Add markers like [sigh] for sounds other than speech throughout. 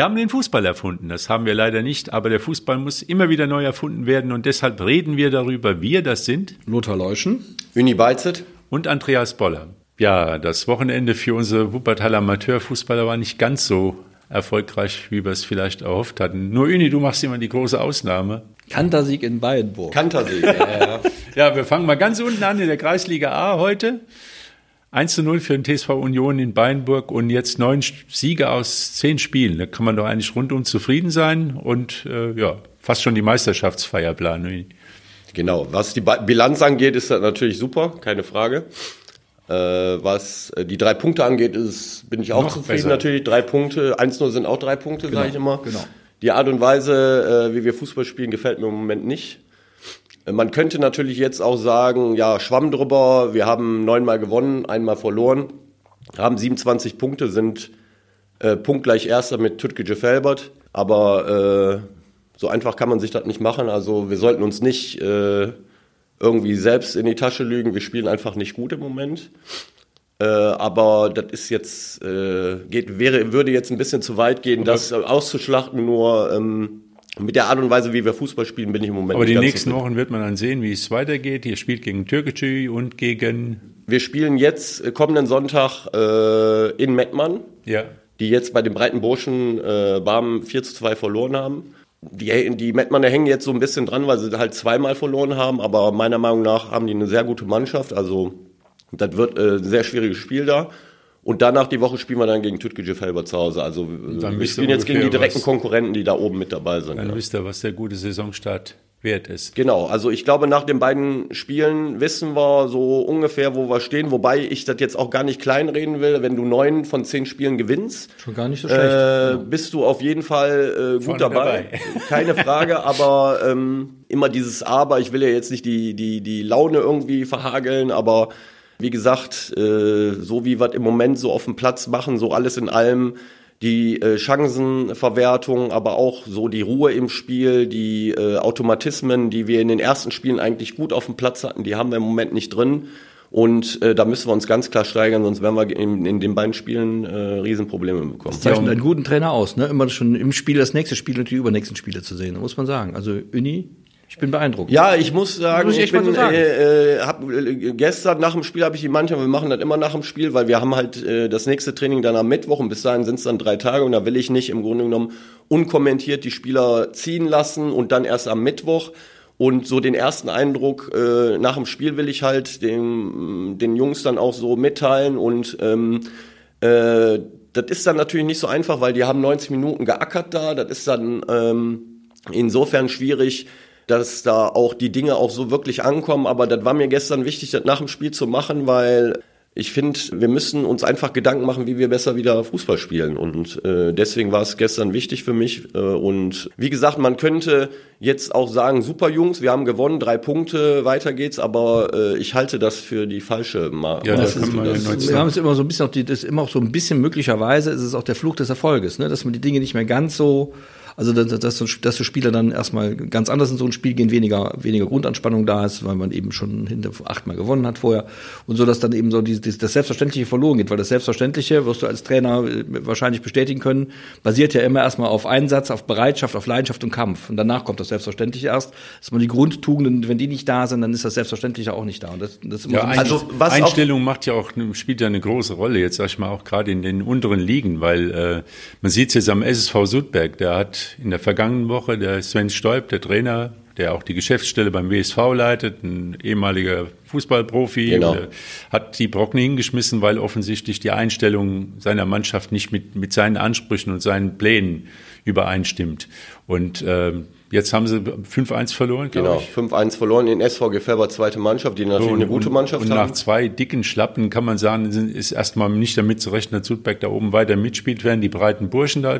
Wir haben den Fußball erfunden, das haben wir leider nicht, aber der Fußball muss immer wieder neu erfunden werden und deshalb reden wir darüber. Wir, das sind Lothar Leuschen, Uni Beizet und Andreas Boller. Ja, das Wochenende für unsere Wuppertaler Amateurfußballer war nicht ganz so erfolgreich, wie wir es vielleicht erhofft hatten. Nur Uni, du machst immer die große Ausnahme. Kantersieg in Bayernburg. Kantersieg, ja, ja. [laughs] ja, wir fangen mal ganz unten an in der Kreisliga A heute. 1 zu 0 für den TSV Union in Beinburg und jetzt neun Siege aus zehn Spielen. Da kann man doch eigentlich rundum zufrieden sein und äh, ja, fast schon die Meisterschaftsfeier planen. Genau, was die Bilanz angeht, ist das natürlich super, keine Frage. Äh, was äh, die drei Punkte angeht, ist, bin ich auch Noch zufrieden besser. natürlich. Drei Punkte, 1-0 sind auch drei Punkte, genau, sage ich immer. Genau. Die Art und Weise, äh, wie wir Fußball spielen, gefällt mir im Moment nicht. Man könnte natürlich jetzt auch sagen, ja, Schwamm drüber, wir haben neunmal gewonnen, einmal verloren, haben 27 Punkte, sind äh, punktgleich Erster mit Tütke Felbert, aber äh, so einfach kann man sich das nicht machen. Also wir sollten uns nicht äh, irgendwie selbst in die Tasche lügen, wir spielen einfach nicht gut im Moment. Äh, aber das ist jetzt, äh, geht, wäre, würde jetzt ein bisschen zu weit gehen, das auszuschlachten, nur ähm, mit der Art und Weise, wie wir Fußball spielen, bin ich im Moment Aber die nächsten Wochen wird man dann sehen, wie es weitergeht. Ihr spielt gegen Türkgücü und gegen... Wir spielen jetzt äh, kommenden Sonntag äh, in Mettmann, ja. die jetzt bei den breiten Burschen äh, Barmen 4 zu 2 verloren haben. Die, die Mettmanner hängen jetzt so ein bisschen dran, weil sie halt zweimal verloren haben, aber meiner Meinung nach haben die eine sehr gute Mannschaft. Also das wird äh, ein sehr schwieriges Spiel da. Und danach die Woche spielen wir dann gegen Tütke Felber zu Hause. Also wir spielen jetzt gegen die direkten was, Konkurrenten, die da oben mit dabei sind. Dann ja. wisst ihr, was der gute Saisonstart wert ist. Genau, also ich glaube, nach den beiden Spielen wissen wir so ungefähr, wo wir stehen, wobei ich das jetzt auch gar nicht kleinreden will. Wenn du neun von zehn Spielen gewinnst, schon gar nicht so schlecht. Äh, bist du auf jeden Fall äh, gut dabei. dabei. [laughs] Keine Frage, aber ähm, immer dieses Aber, ich will ja jetzt nicht die, die, die Laune irgendwie verhageln, aber wie gesagt, äh, so wie wir im Moment so auf dem Platz machen, so alles in allem, die äh, Chancenverwertung, aber auch so die Ruhe im Spiel, die äh, Automatismen, die wir in den ersten Spielen eigentlich gut auf dem Platz hatten, die haben wir im Moment nicht drin. Und äh, da müssen wir uns ganz klar steigern, sonst werden wir in, in den beiden Spielen äh, Riesenprobleme bekommen. Das zeichnet einen guten Trainer aus, ne? Immer schon im Spiel das nächste Spiel und die übernächsten Spiele zu sehen, muss man sagen. Also Uni ich bin beeindruckt. Ja, ich muss sagen, muss ich, ich bin, so sagen. Äh, äh, hab, äh, gestern nach dem Spiel habe ich die manchmal, wir machen das immer nach dem Spiel, weil wir haben halt äh, das nächste Training dann am Mittwoch und bis dahin sind es dann drei Tage und da will ich nicht im Grunde genommen unkommentiert die Spieler ziehen lassen und dann erst am Mittwoch. Und so den ersten Eindruck äh, nach dem Spiel will ich halt den, den Jungs dann auch so mitteilen und ähm, äh, das ist dann natürlich nicht so einfach, weil die haben 90 Minuten geackert da. Das ist dann ähm, insofern schwierig, dass da auch die Dinge auch so wirklich ankommen. Aber das war mir gestern wichtig, das nach dem Spiel zu machen, weil ich finde, wir müssen uns einfach Gedanken machen, wie wir besser wieder Fußball spielen. Und äh, deswegen war es gestern wichtig für mich. Äh, und wie gesagt, man könnte jetzt auch sagen, super Jungs, wir haben gewonnen, drei Punkte, weiter geht's, aber äh, ich halte das für die falsche Marke. Ja, das, das ist, das, wir haben es immer so ein bisschen auch die, das ist immer auch so ein bisschen möglicherweise ist es auch der Fluch des Erfolges, ne? dass man die Dinge nicht mehr ganz so also dass, dass, dass die Spieler dann erstmal ganz anders in so ein Spiel gehen, weniger, weniger Grundanspannung da ist, weil man eben schon hinter achtmal gewonnen hat vorher. Und so, dass dann eben so die, die, das Selbstverständliche verloren geht, weil das Selbstverständliche, wirst du als Trainer äh, wahrscheinlich bestätigen können, basiert ja immer erstmal auf Einsatz, auf Bereitschaft, auf Leidenschaft und Kampf. Und danach kommt das Selbstverständliche erst. Dass man die Grundtugenden, wenn die nicht da sind, dann ist das Selbstverständliche auch nicht da. Und das, das ist ja, so also, was Einstellung macht ja auch, spielt ja eine große Rolle, jetzt sag ich mal auch gerade in den unteren Ligen, weil äh, man sieht es jetzt am SSV Sudberg, der hat in der vergangenen Woche der Sven Stoib, der Trainer, der auch die Geschäftsstelle beim WSV leitet, ein ehemaliger Fußballprofi, genau. hat die Brocken hingeschmissen, weil offensichtlich die Einstellung seiner Mannschaft nicht mit, mit seinen Ansprüchen und seinen Plänen übereinstimmt. Und äh, Jetzt haben sie 5-1 verloren, Genau, 5-1 verloren in SV Gefärber, zweite Mannschaft, die natürlich so, eine gute Mannschaft und haben. Und nach zwei dicken Schlappen kann man sagen, ist erstmal nicht damit zu rechnen, dass Sudbeck da oben weiter mitspielt, werden die breiten Burschen da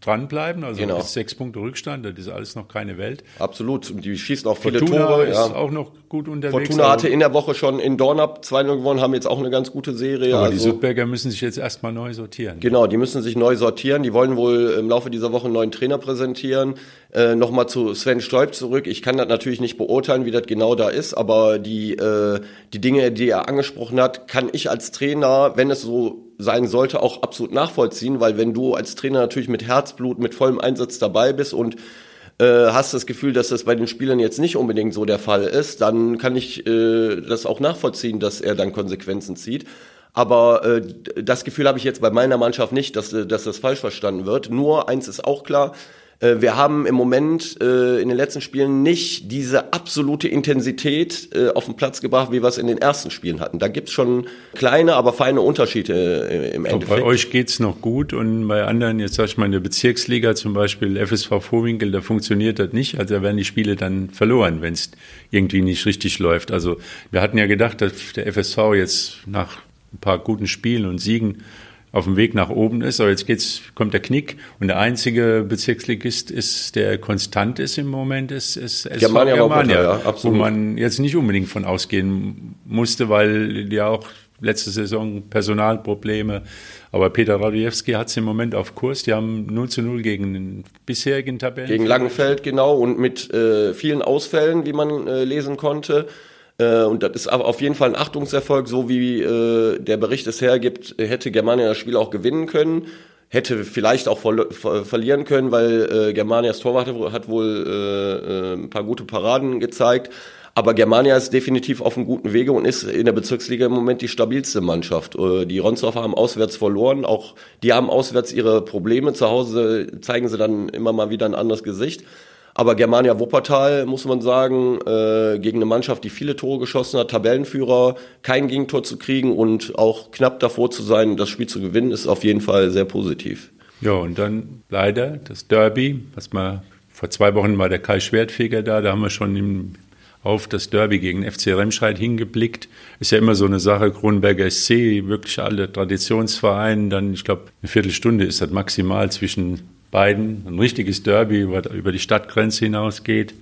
dranbleiben. Also genau. ist sechs Punkte Rückstand, das ist alles noch keine Welt. Absolut, die schießen auch viele Fortuna Tore. ist ja. auch noch gut unterwegs. Fortuna hatte in der Woche schon in Dornab 2-0 gewonnen, haben jetzt auch eine ganz gute Serie. Aber also, die Sudberger müssen sich jetzt erstmal neu sortieren. Genau, die müssen sich neu sortieren. Die wollen wohl im Laufe dieser Woche einen neuen Trainer präsentieren. Äh, Nochmal zu Sven Stolp zurück. Ich kann das natürlich nicht beurteilen, wie das genau da ist, aber die, äh, die Dinge, die er angesprochen hat, kann ich als Trainer, wenn es so sein sollte, auch absolut nachvollziehen, weil wenn du als Trainer natürlich mit Herzblut, mit vollem Einsatz dabei bist und äh, hast das Gefühl, dass das bei den Spielern jetzt nicht unbedingt so der Fall ist, dann kann ich äh, das auch nachvollziehen, dass er dann Konsequenzen zieht. Aber äh, das Gefühl habe ich jetzt bei meiner Mannschaft nicht, dass, dass das falsch verstanden wird. Nur eins ist auch klar, wir haben im Moment äh, in den letzten Spielen nicht diese absolute Intensität äh, auf den Platz gebracht, wie wir es in den ersten Spielen hatten. Da gibt's schon kleine, aber feine Unterschiede äh, im Endeffekt. Bei euch geht's noch gut und bei anderen, jetzt sag ich mal in der Bezirksliga zum Beispiel, FSV Vorwinkel, da funktioniert das nicht. Also da werden die Spiele dann verloren, wenn es irgendwie nicht richtig läuft. Also wir hatten ja gedacht, dass der FSV jetzt nach ein paar guten Spielen und Siegen auf dem Weg nach oben ist. Aber jetzt geht's, kommt der Knick und der einzige Bezirksligist ist, der konstant ist im Moment, ist, ist SV Germania, Germania ja, absolut. wo man jetzt nicht unbedingt von ausgehen musste, weil ja auch letzte Saison Personalprobleme. Aber Peter Radujewski hat es im Moment auf Kurs. Die haben 0 zu 0 gegen den bisherigen Tabellen. Gegen Langenfeld, genau, und mit äh, vielen Ausfällen, wie man äh, lesen konnte. Äh, und das ist auf jeden Fall ein Achtungserfolg, so wie äh, der Bericht es hergibt, hätte Germania das Spiel auch gewinnen können. Hätte vielleicht auch ver ver verlieren können, weil äh, Germanias Torwart hat wohl äh, äh, ein paar gute Paraden gezeigt. Aber Germania ist definitiv auf einem guten Wege und ist in der Bezirksliga im Moment die stabilste Mannschaft. Die Ronsdorfer haben auswärts verloren, auch die haben auswärts ihre Probleme. Zu Hause zeigen sie dann immer mal wieder ein anderes Gesicht. Aber Germania Wuppertal, muss man sagen, äh, gegen eine Mannschaft, die viele Tore geschossen hat, Tabellenführer, kein Gegentor zu kriegen und auch knapp davor zu sein, das Spiel zu gewinnen, ist auf jeden Fall sehr positiv. Ja, und dann leider das Derby, was mal vor zwei Wochen war der Kai Schwertfeger da, da haben wir schon im, auf das Derby gegen FC Remscheid hingeblickt. Ist ja immer so eine Sache, Kronenberger SC, wirklich alle Traditionsvereine, dann, ich glaube, eine Viertelstunde ist das maximal zwischen beiden. Ein richtiges Derby, was über die Stadtgrenze hinausgeht.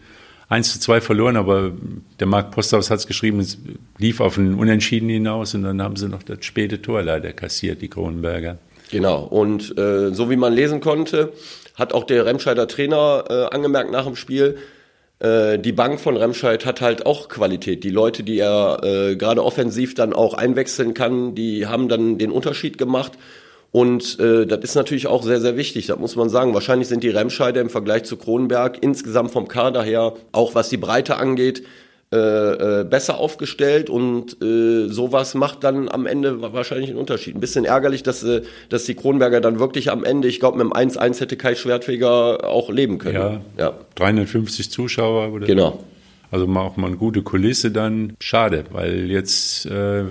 1 zu 2 verloren, aber der Marc Posthaus hat es geschrieben, es lief auf ein Unentschieden hinaus und dann haben sie noch das späte Tor leider kassiert, die Kronenberger. Genau, und äh, so wie man lesen konnte, hat auch der Remscheider Trainer äh, angemerkt nach dem Spiel, äh, die Bank von Remscheid hat halt auch Qualität. Die Leute, die er äh, gerade offensiv dann auch einwechseln kann, die haben dann den Unterschied gemacht. Und äh, das ist natürlich auch sehr, sehr wichtig, das muss man sagen. Wahrscheinlich sind die Remscheider im Vergleich zu Kronenberg insgesamt vom Kader her, auch was die Breite angeht, äh, äh, besser aufgestellt und äh, sowas macht dann am Ende wahrscheinlich einen Unterschied. Ein bisschen ärgerlich, dass, äh, dass die Kronberger dann wirklich am Ende, ich glaube, mit dem 1-1 hätte Kai Schwertfeger auch leben können. Ja, ja. 350 Zuschauer. Oder? Genau. Also auch mal eine gute Kulisse dann. Schade, weil jetzt äh,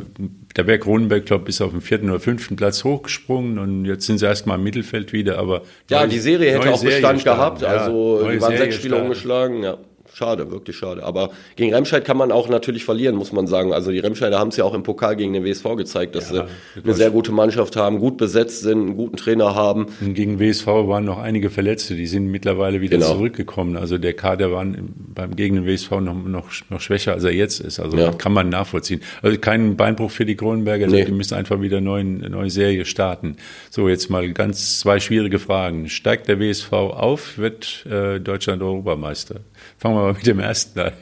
der Berg Kronenberg, glaube ist auf dem vierten oder fünften Platz hochgesprungen und jetzt sind sie erstmal im Mittelfeld wieder. Aber ja, neue, die Serie hätte auch Bestand gehabt. Also ja, die waren Serie sechs Spiele umgeschlagen. Ja schade, wirklich schade. Aber gegen Remscheid kann man auch natürlich verlieren, muss man sagen. Also die Remscheider haben es ja auch im Pokal gegen den WSV gezeigt, dass ja, sie eine sehr gute Mannschaft haben, gut besetzt sind, einen guten Trainer haben. Und gegen WSV waren noch einige Verletzte, die sind mittlerweile wieder genau. zurückgekommen. Also der Kader war beim gegen den WSV noch, noch, noch schwächer, als er jetzt ist. Also ja. kann man nachvollziehen. Also kein Beinbruch für die Kronenberger, nee. die müssen einfach wieder eine neue, neue Serie starten. So, jetzt mal ganz zwei schwierige Fragen. Steigt der WSV auf, wird äh, Deutschland Europameister? Fangen wir mal mit dem ersten an.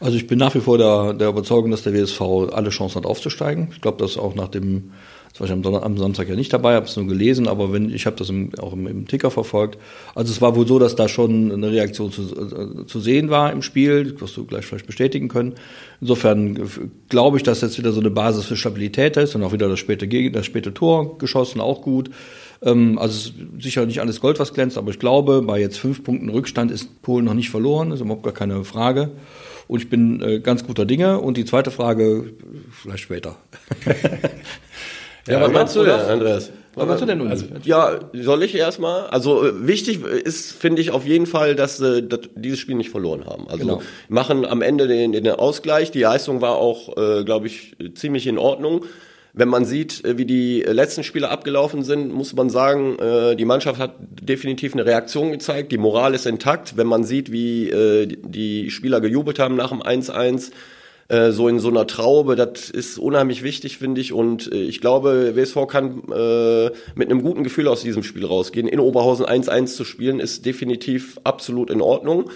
Also ich bin nach wie vor der, der Überzeugung, dass der WSV alle Chancen hat aufzusteigen. Ich glaube, dass auch nach dem, das war ich am, am Samstag ja nicht dabei, habe es nur gelesen, aber wenn ich habe das im, auch im, im, Ticker verfolgt. Also es war wohl so, dass da schon eine Reaktion zu, äh, zu sehen war im Spiel, das wirst du gleich vielleicht bestätigen können. Insofern glaube ich, dass jetzt wieder so eine Basis für Stabilität ist und auch wieder das späte, das späte Tor geschossen, auch gut. Ähm, also sicher nicht alles Gold, was glänzt, aber ich glaube, bei jetzt fünf Punkten Rückstand ist Polen noch nicht verloren, ist überhaupt gar keine Frage. Und ich bin äh, ganz guter Dinge. Und die zweite Frage, vielleicht später. ja, [laughs] ja was meinst du denn, Andreas? Was meinst du denn nun? Also, ja, soll ich erstmal? Also äh, wichtig ist, finde ich auf jeden Fall, dass, äh, dass dieses Spiel nicht verloren haben. Also genau. machen am Ende den, den Ausgleich. Die Leistung war auch, äh, glaube ich, ziemlich in Ordnung. Wenn man sieht, äh, wie die letzten Spiele abgelaufen sind, muss man sagen, äh, die Mannschaft hat definitiv eine Reaktion gezeigt. Die Moral ist intakt. Wenn man sieht, wie äh, die Spieler gejubelt haben nach dem 1-1, so in so einer Traube, das ist unheimlich wichtig, finde ich. Und ich glaube, WSV kann mit einem guten Gefühl aus diesem Spiel rausgehen. In Oberhausen 1-1 zu spielen, ist definitiv absolut in Ordnung.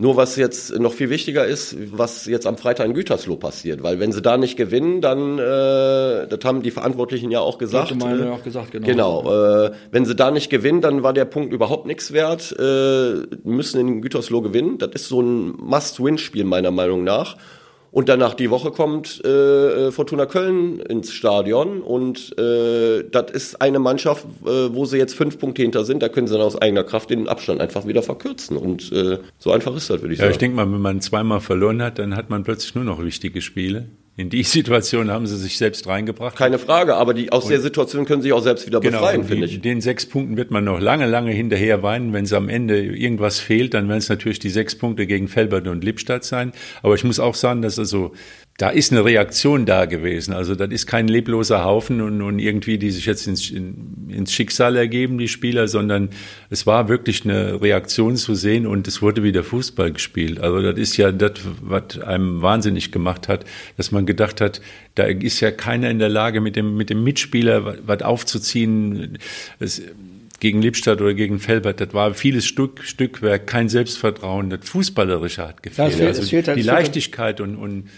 Nur was jetzt noch viel wichtiger ist, was jetzt am Freitag in Gütersloh passiert, weil wenn sie da nicht gewinnen, dann, äh, das haben die Verantwortlichen ja auch gesagt. Meine äh, auch gesagt genau. Genau, äh, wenn sie da nicht gewinnen, dann war der Punkt überhaupt nichts wert. Äh, müssen in Gütersloh gewinnen. Das ist so ein Must-Win-Spiel meiner Meinung nach. Und danach die Woche kommt äh, äh, Fortuna Köln ins Stadion und äh, das ist eine Mannschaft, äh, wo sie jetzt fünf Punkte hinter sind. Da können sie dann aus eigener Kraft den Abstand einfach wieder verkürzen. Und äh, so einfach ist das, würde ich ja, sagen. Ich denke mal, wenn man zweimal verloren hat, dann hat man plötzlich nur noch wichtige Spiele. In die [laughs] Situation haben sie sich selbst reingebracht. Keine Frage, aber die, aus und der Situation können sie sich auch selbst wieder genau, befreien, finde ich. Den sechs Punkten wird man noch lange, lange hinterher weinen. Wenn es am Ende irgendwas fehlt, dann werden es natürlich die sechs Punkte gegen Felbert und Lippstadt sein. Aber ich muss auch sagen, dass also da ist eine Reaktion da gewesen. Also das ist kein lebloser Haufen und, und irgendwie, die sich jetzt ins, in, ins Schicksal ergeben, die Spieler, sondern es war wirklich eine Reaktion zu sehen und es wurde wieder Fußball gespielt. Also das ist ja das, was einem wahnsinnig gemacht hat, dass man gedacht hat, da ist ja keiner in der Lage, mit dem, mit dem Mitspieler was aufzuziehen. Es, gegen Lippstadt oder gegen Felbert, das war vieles Stück, Stückwerk, kein Selbstvertrauen, das Fußballerische hat gefehlt. Ja, fehlt, also halt die Leichtigkeit und, und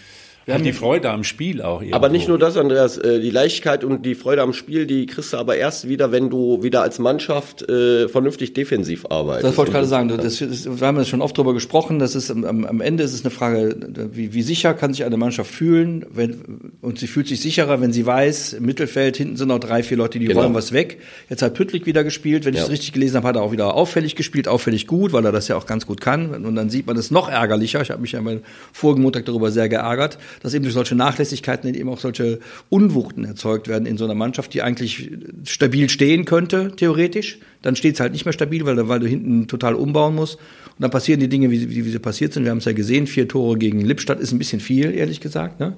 wir haben die Freude am Spiel auch. Irgendwo. Aber nicht nur das, Andreas, äh, die Leichtigkeit und die Freude am Spiel, die kriegst du aber erst wieder, wenn du wieder als Mannschaft äh, vernünftig defensiv arbeitest. Das wollte ich gerade sagen. Das, das, wir haben ja schon oft darüber gesprochen. Das ist am, am Ende ist es eine Frage, wie, wie sicher kann sich eine Mannschaft fühlen? Wenn, und sie fühlt sich sicherer, wenn sie weiß, im Mittelfeld hinten sind noch drei, vier Leute, die genau. wollen was weg. Jetzt hat Püttlik wieder gespielt. Wenn ja. ich es richtig gelesen habe, hat er auch wieder auffällig gespielt, auffällig gut, weil er das ja auch ganz gut kann. Und dann sieht man es noch ärgerlicher. Ich habe mich ja am vorigen Montag darüber sehr geärgert, dass eben durch solche Nachlässigkeiten eben auch solche Unwuchten erzeugt werden in so einer Mannschaft, die eigentlich stabil stehen könnte, theoretisch. Dann steht es halt nicht mehr stabil, weil, weil du hinten total umbauen musst. Und dann passieren die Dinge, wie, wie, wie sie passiert sind. Wir haben es ja gesehen, vier Tore gegen Lippstadt ist ein bisschen viel, ehrlich gesagt. Ne?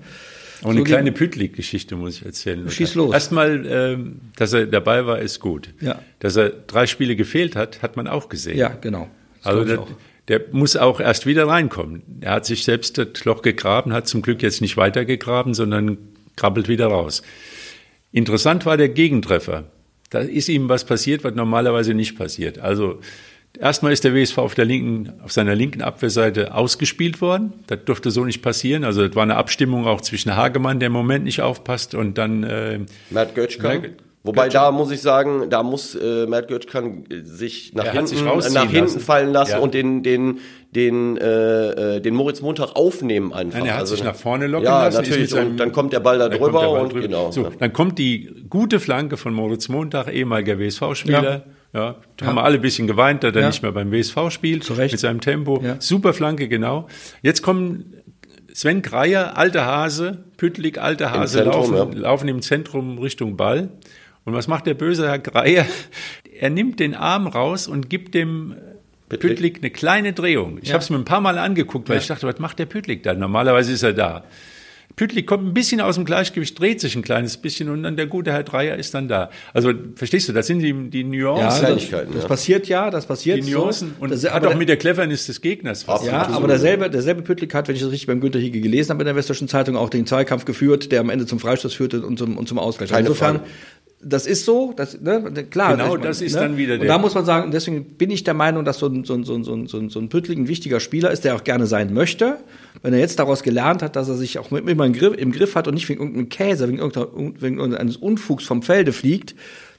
Und eine so kleine Pütlik-Geschichte muss ich erzählen. Schieß los. Erstmal, ähm, dass er dabei war, ist gut. Ja. Dass er drei Spiele gefehlt hat, hat man auch gesehen. Ja, genau. Das also das, der muss auch erst wieder reinkommen. Er hat sich selbst das Loch gegraben, hat zum Glück jetzt nicht weiter gegraben, sondern krabbelt wieder raus. Interessant war der Gegentreffer. Da ist ihm was passiert, was normalerweise nicht passiert. Also erstmal ist der WSV auf der linken, auf seiner linken Abwehrseite ausgespielt worden. Das durfte so nicht passieren. Also das war eine Abstimmung auch zwischen Hagemann, der im Moment nicht aufpasst, und dann äh, Matt Götzka. Wobei Götchen. da muss ich sagen, da muss äh, Matt Götzkan sich nach hinten, sich nach hinten lassen. fallen lassen ja. und den den den äh, äh, den Moritz Montag aufnehmen einfach. Nein, er hat also, sich nach vorne locken ja, lassen. natürlich. Seinem, und dann kommt der Ball da drüber Ball und drüber. genau. So, dann kommt die gute Flanke von Moritz Montag, ehemaliger WSV-Spieler. Ja. Ja, da ja. haben wir alle ein bisschen geweint, dass er ja. nicht mehr beim WSV spielt, Zu Recht. mit seinem Tempo. Ja. Super Flanke, genau. Jetzt kommen Sven Kreier, alter Hase, Püttlik, alter Hase, Zentrum, laufen, laufen im Zentrum Richtung Ball. Und was macht der böse Herr Greier? Er nimmt den Arm raus und gibt dem Pütlik eine kleine Drehung. Ich ja. habe es mir ein paar Mal angeguckt, weil ja. ich dachte, was macht der Pütlik da? Normalerweise ist er da. Pütlik kommt ein bisschen aus dem Gleichgewicht, dreht sich ein kleines bisschen und dann der gute Herr Dreier ist dann da. Also verstehst du, das sind die, die Nuancen. Ja, das, das passiert ja, das passiert die Nuancen so. und das hat auch mit der Cleverness des Gegners was Ja, aber derselbe, derselbe Pütlik hat, wenn ich das richtig beim Günter Hiege gelesen habe in der Westdeutschen Zeitung, auch den Zweikampf geführt, der am Ende zum Freistoß führte und zum, und zum Ausgleich. Keine Insofern, Frage das ist so, das, ne, klar. Genau, das ist ne? dann wieder der. Und da muss man sagen, deswegen bin ich der Meinung, dass so ein, so ein, so ein, so ein, so ein Püttling ein wichtiger Spieler ist, der auch gerne sein möchte. Wenn er jetzt daraus gelernt hat, dass er sich auch immer im Griff, im Griff hat und nicht wegen irgendeinem Käse, wegen, wegen irgendeines Unfugs vom Felde fliegt,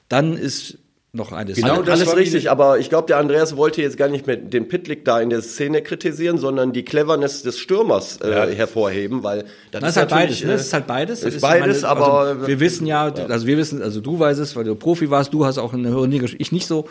dann ist noch eines. Genau, das alles richtig, aber ich glaube, der Andreas wollte jetzt gar nicht mit den Pitlick da in der Szene kritisieren, sondern die Cleverness des Stürmers äh, ja. hervorheben, weil das, das ist, halt beides, ne? Das ist halt beides. Ist, ist beides, meine, aber also wir wissen ja, ja, also wir wissen, also du weißt es, weil du Profi warst, du hast auch eine höhere Liga, ich nicht so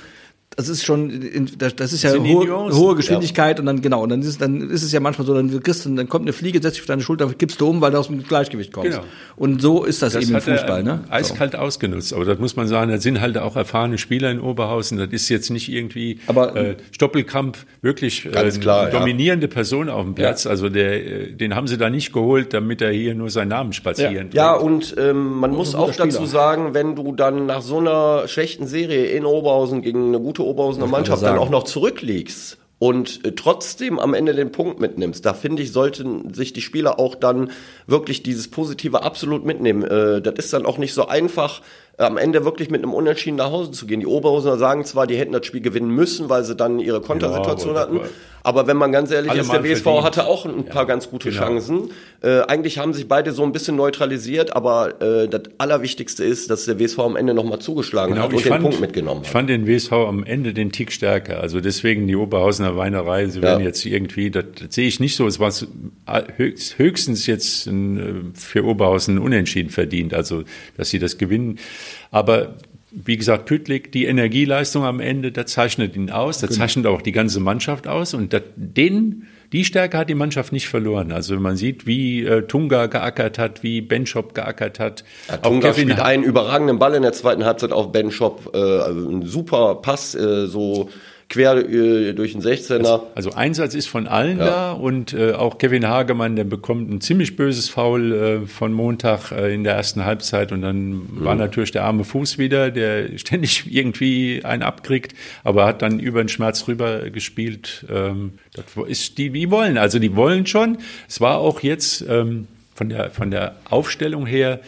das ist schon, das ist ja hohe, hohe Geschwindigkeit ja. und dann genau, und dann ist, dann ist es ja manchmal so, dann kriegst du, dann kommt eine Fliege, setzt sich auf deine Schulter, kippst du um, weil du aus dem Gleichgewicht kommst. Genau. Und so ist das, das eben im Fußball, ne? Eiskalt so. ausgenutzt, aber das muss man sagen, da sind halt auch erfahrene Spieler in Oberhausen, das ist jetzt nicht irgendwie aber, äh, Stoppelkamp wirklich äh, klar, dominierende ja. Person auf dem Platz, ja. also der, äh, den haben sie da nicht geholt, damit er hier nur seinen Namen spazieren Ja, ja und ähm, man muss auch dazu sagen, wenn du dann nach so einer schlechten Serie in Oberhausen gegen eine gute Oberhausener Mannschaft dann auch noch zurückliegst und äh, trotzdem am Ende den Punkt mitnimmst, da finde ich, sollten sich die Spieler auch dann wirklich dieses Positive absolut mitnehmen. Äh, das ist dann auch nicht so einfach, am Ende wirklich mit einem Unentschieden nach Hause zu gehen. Die Oberhausener sagen zwar, die hätten das Spiel gewinnen müssen, weil sie dann ihre Kontersituation ja, hatten, Aber wenn man ganz ehrlich Alle ist, der WSV verdient. hatte auch ein paar ja, ganz gute genau. Chancen. Äh, eigentlich haben sich beide so ein bisschen neutralisiert, aber äh, das Allerwichtigste ist, dass der WSV am Ende nochmal zugeschlagen genau, hat und fand, den Punkt mitgenommen hat. Ich fand den WSV am Ende den Tick stärker. Also deswegen die Oberhausener Weinerei, sie ja. werden jetzt irgendwie, das, das, sehe ich nicht so, es war höchst, höchstens jetzt ein, äh, für Oberhausen unentschieden verdient, also dass sie das gewinnen. Aber wie gesagt, Pütlik, die Energieleistung am Ende, da zeichnet ihn aus, da genau. zeichnet auch die ganze Mannschaft aus und das, den, die Stärke hat die Mannschaft nicht verloren. Also man sieht, wie äh, Tunga geackert hat, wie Benchop geackert hat. Ja, Tunga Kevin spielt einen überragenden Ball in der zweiten Halbzeit auf Benchop, äh, also ein super Pass, äh, so quer äh, durch den 16er. Also, also, Einsatz ist von allen ja. da und äh, auch Kevin Hagemann, der bekommt ein ziemlich böses Foul äh, von Montag äh, in der ersten Halbzeit und dann mhm. war natürlich der arme Fuß wieder, der [laughs] ständig irgendwie einen abkriegt, aber hat dann über den Schmerz rüber gespielt. Ähm, das ist die, die wollen, also die wollen schon. Es war auch jetzt ähm, von der von der Aufstellung her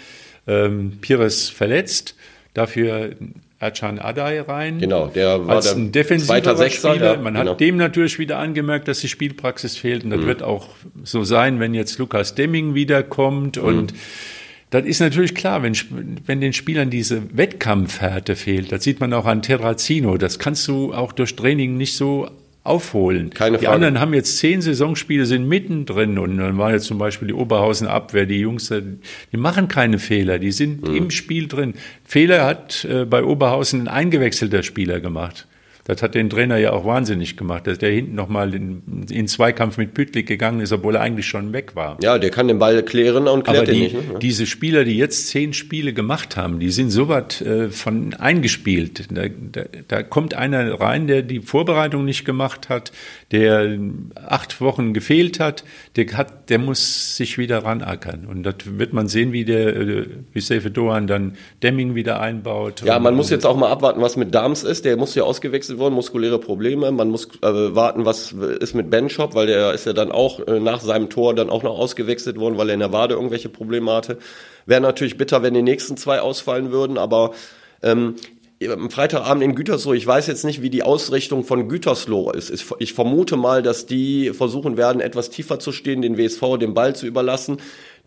ähm, Pires verletzt. Dafür Ercan Adai rein. Genau, der war als ein defensiver Sechser, Spieler. Man genau. hat dem natürlich wieder angemerkt, dass die Spielpraxis fehlt. Und das mhm. wird auch so sein, wenn jetzt Lukas Demming wiederkommt. Mhm. Und das ist natürlich klar, wenn, wenn den Spielern diese Wettkampfhärte fehlt. Das sieht man auch an Terrazino. Das kannst du auch durch Training nicht so aufholen. Keine die anderen haben jetzt zehn Saisonspiele, sind mittendrin und dann war jetzt zum Beispiel die Oberhausen Abwehr, die Jungs, die machen keine Fehler, die sind mhm. im Spiel drin. Fehler hat äh, bei Oberhausen ein eingewechselter Spieler gemacht. Das hat den Trainer ja auch wahnsinnig gemacht, dass der hinten nochmal in, in Zweikampf mit Pütlik gegangen ist, obwohl er eigentlich schon weg war. Ja, der kann den Ball klären und klärt Aber die, nicht. Ne? Diese Spieler, die jetzt zehn Spiele gemacht haben, die sind so weit äh, von eingespielt. Da, da, da kommt einer rein, der die Vorbereitung nicht gemacht hat, der acht Wochen gefehlt hat, der hat, der muss sich wieder ranackern. Und das wird man sehen, wie der, äh, wie Sefe Dohan dann Demming wieder einbaut. Ja, man muss jetzt auch mal abwarten, was mit Dams ist. Der muss ja ausgewechselt worden, muskuläre Probleme. Man muss äh, warten, was ist mit Ben Shop, weil der ist ja dann auch äh, nach seinem Tor dann auch noch ausgewechselt worden, weil er in der Wade irgendwelche Probleme hatte. Wäre natürlich bitter, wenn die nächsten zwei ausfallen würden, aber ähm, am Freitagabend in Gütersloh, ich weiß jetzt nicht, wie die Ausrichtung von Gütersloh ist. Ich vermute mal, dass die versuchen werden, etwas tiefer zu stehen, den WSV den Ball zu überlassen.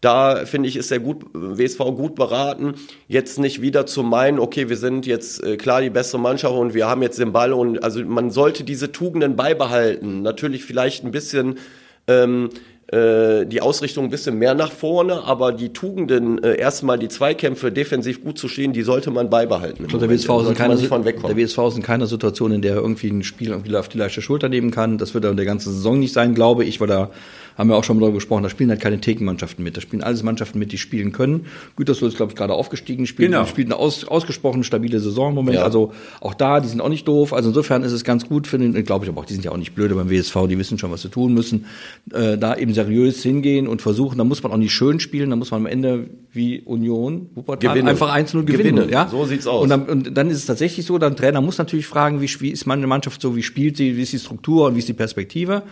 Da finde ich, ist der gut, WSV gut beraten, jetzt nicht wieder zu meinen, okay, wir sind jetzt äh, klar die bessere Mannschaft und wir haben jetzt den Ball und also man sollte diese Tugenden beibehalten. Natürlich vielleicht ein bisschen ähm, äh, die Ausrichtung ein bisschen mehr nach vorne, aber die Tugenden, äh, erstmal die Zweikämpfe defensiv gut zu stehen, die sollte man beibehalten. Also der WSV, ist in keiner, der WSV ist in keiner Situation, in der er irgendwie ein Spiel irgendwie auf die leichte Schulter nehmen kann. Das wird in der ganzen Saison nicht sein, glaube ich, weil da haben wir auch schon mal darüber gesprochen, da spielen halt keine Thekenmannschaften mit. Da spielen alles Mannschaften mit, die spielen können. Gütersloh ist, glaube ich, gerade aufgestiegen, spielt, genau. spielt eine aus, ausgesprochen stabile Saison im Moment. Ja. Also auch da, die sind auch nicht doof. Also insofern ist es ganz gut für den, glaube ich, aber auch, die sind ja auch nicht blöde beim WSV, die wissen schon, was sie tun müssen. Äh, da eben seriös hingehen und versuchen, da muss man auch nicht schön spielen, da muss man am Ende wie Union Wuppertal gewinnen. einfach 1-0 gewinnen. gewinnen. Ja? So sieht's aus. Und dann, und dann ist es tatsächlich so, dann Trainer muss natürlich fragen, wie, wie ist meine Mannschaft so, wie spielt sie, wie ist die Struktur und wie ist die Perspektive.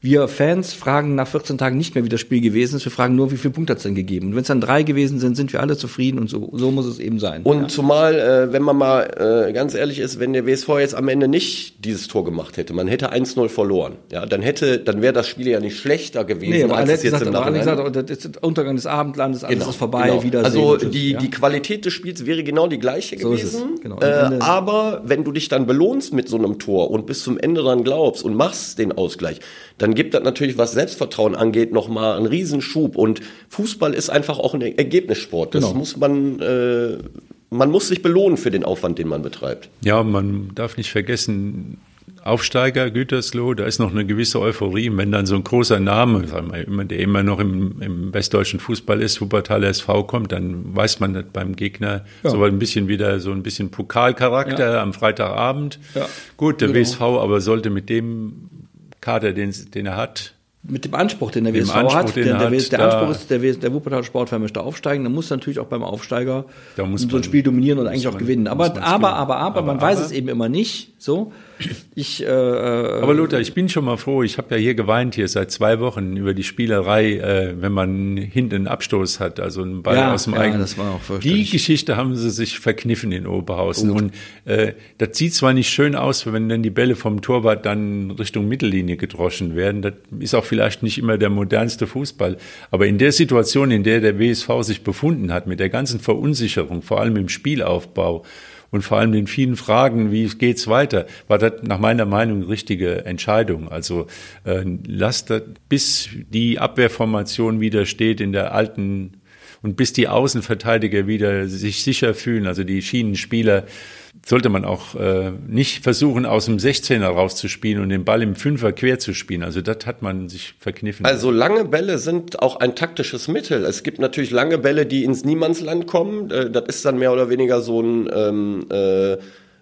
Wir Fans fragen nach 14 Tagen nicht mehr, wie das Spiel gewesen ist. Wir fragen nur, wie viele Punkte hat es denn gegeben. Und wenn es dann drei gewesen sind, sind wir alle zufrieden und so, so muss es eben sein. Und ja. zumal, äh, wenn man mal äh, ganz ehrlich ist, wenn der WSV jetzt am Ende nicht dieses Tor gemacht hätte, man hätte 1-0 verloren, ja, dann hätte, dann wäre das Spiel ja nicht schlechter gewesen, nee, aber als es jetzt gesagt, im Nachhinein. Gesagt, das ist Untergang des Abendlandes, alles genau, ist vorbei, genau. wieder. Also die, ja. die Qualität des Spiels wäre genau die gleiche so gewesen. Genau. Äh, aber wenn du dich dann belohnst mit so einem Tor und bis zum Ende dran glaubst und machst den Ausgleich, dann gibt das natürlich, was Selbstvertrauen angeht, nochmal einen Riesenschub. Und Fußball ist einfach auch ein Ergebnissport. Das genau. muss man, äh, man muss sich belohnen für den Aufwand, den man betreibt. Ja, man darf nicht vergessen, Aufsteiger Gütersloh, da ist noch eine gewisse Euphorie. Und wenn dann so ein großer Name, der immer noch im, im westdeutschen Fußball ist, Wuppertal SV kommt, dann weiß man das beim Gegner ja. so ein bisschen wieder so ein bisschen Pokalcharakter ja. am Freitagabend. Ja. Gut, der genau. WSV aber sollte mit dem Kader, den, den er hat, mit dem Anspruch, den der WSV Anspruch, hat, der, der, hat, der Anspruch ist, der, der Wuppertal Sportverein möchte aufsteigen, dann muss natürlich auch beim Aufsteiger so ein Spiel dominieren und eigentlich auch gewinnen. Aber, aber, aber, aber, aber, man weiß es eben immer nicht. So, ich, äh, äh, Aber Lothar, ich bin schon mal froh. Ich habe ja hier geweint hier seit zwei Wochen über die Spielerei, äh, wenn man hinten einen Abstoß hat, also einen Ball ja, aus dem ja, eigenen. Das war auch die Geschichte haben sie sich verkniffen in Oberhausen. Gut. Und äh, das sieht zwar nicht schön aus, wenn dann die Bälle vom Torwart dann Richtung Mittellinie gedroschen werden. Das ist auch vielleicht nicht immer der modernste Fußball. Aber in der Situation, in der der WSV sich befunden hat, mit der ganzen Verunsicherung, vor allem im Spielaufbau, und vor allem den vielen Fragen, wie geht's weiter, war das nach meiner Meinung eine richtige Entscheidung. Also äh, lasst das, bis die Abwehrformation wieder steht in der alten und bis die Außenverteidiger wieder sich sicher fühlen, also die Schienenspieler, sollte man auch äh, nicht versuchen, aus dem 16er rauszuspielen und den Ball im Fünfer quer zu spielen. Also das hat man sich verkniffen. Also lange Bälle sind auch ein taktisches Mittel. Es gibt natürlich lange Bälle, die ins Niemandsland kommen. Äh, das ist dann mehr oder weniger so ein ähm, äh,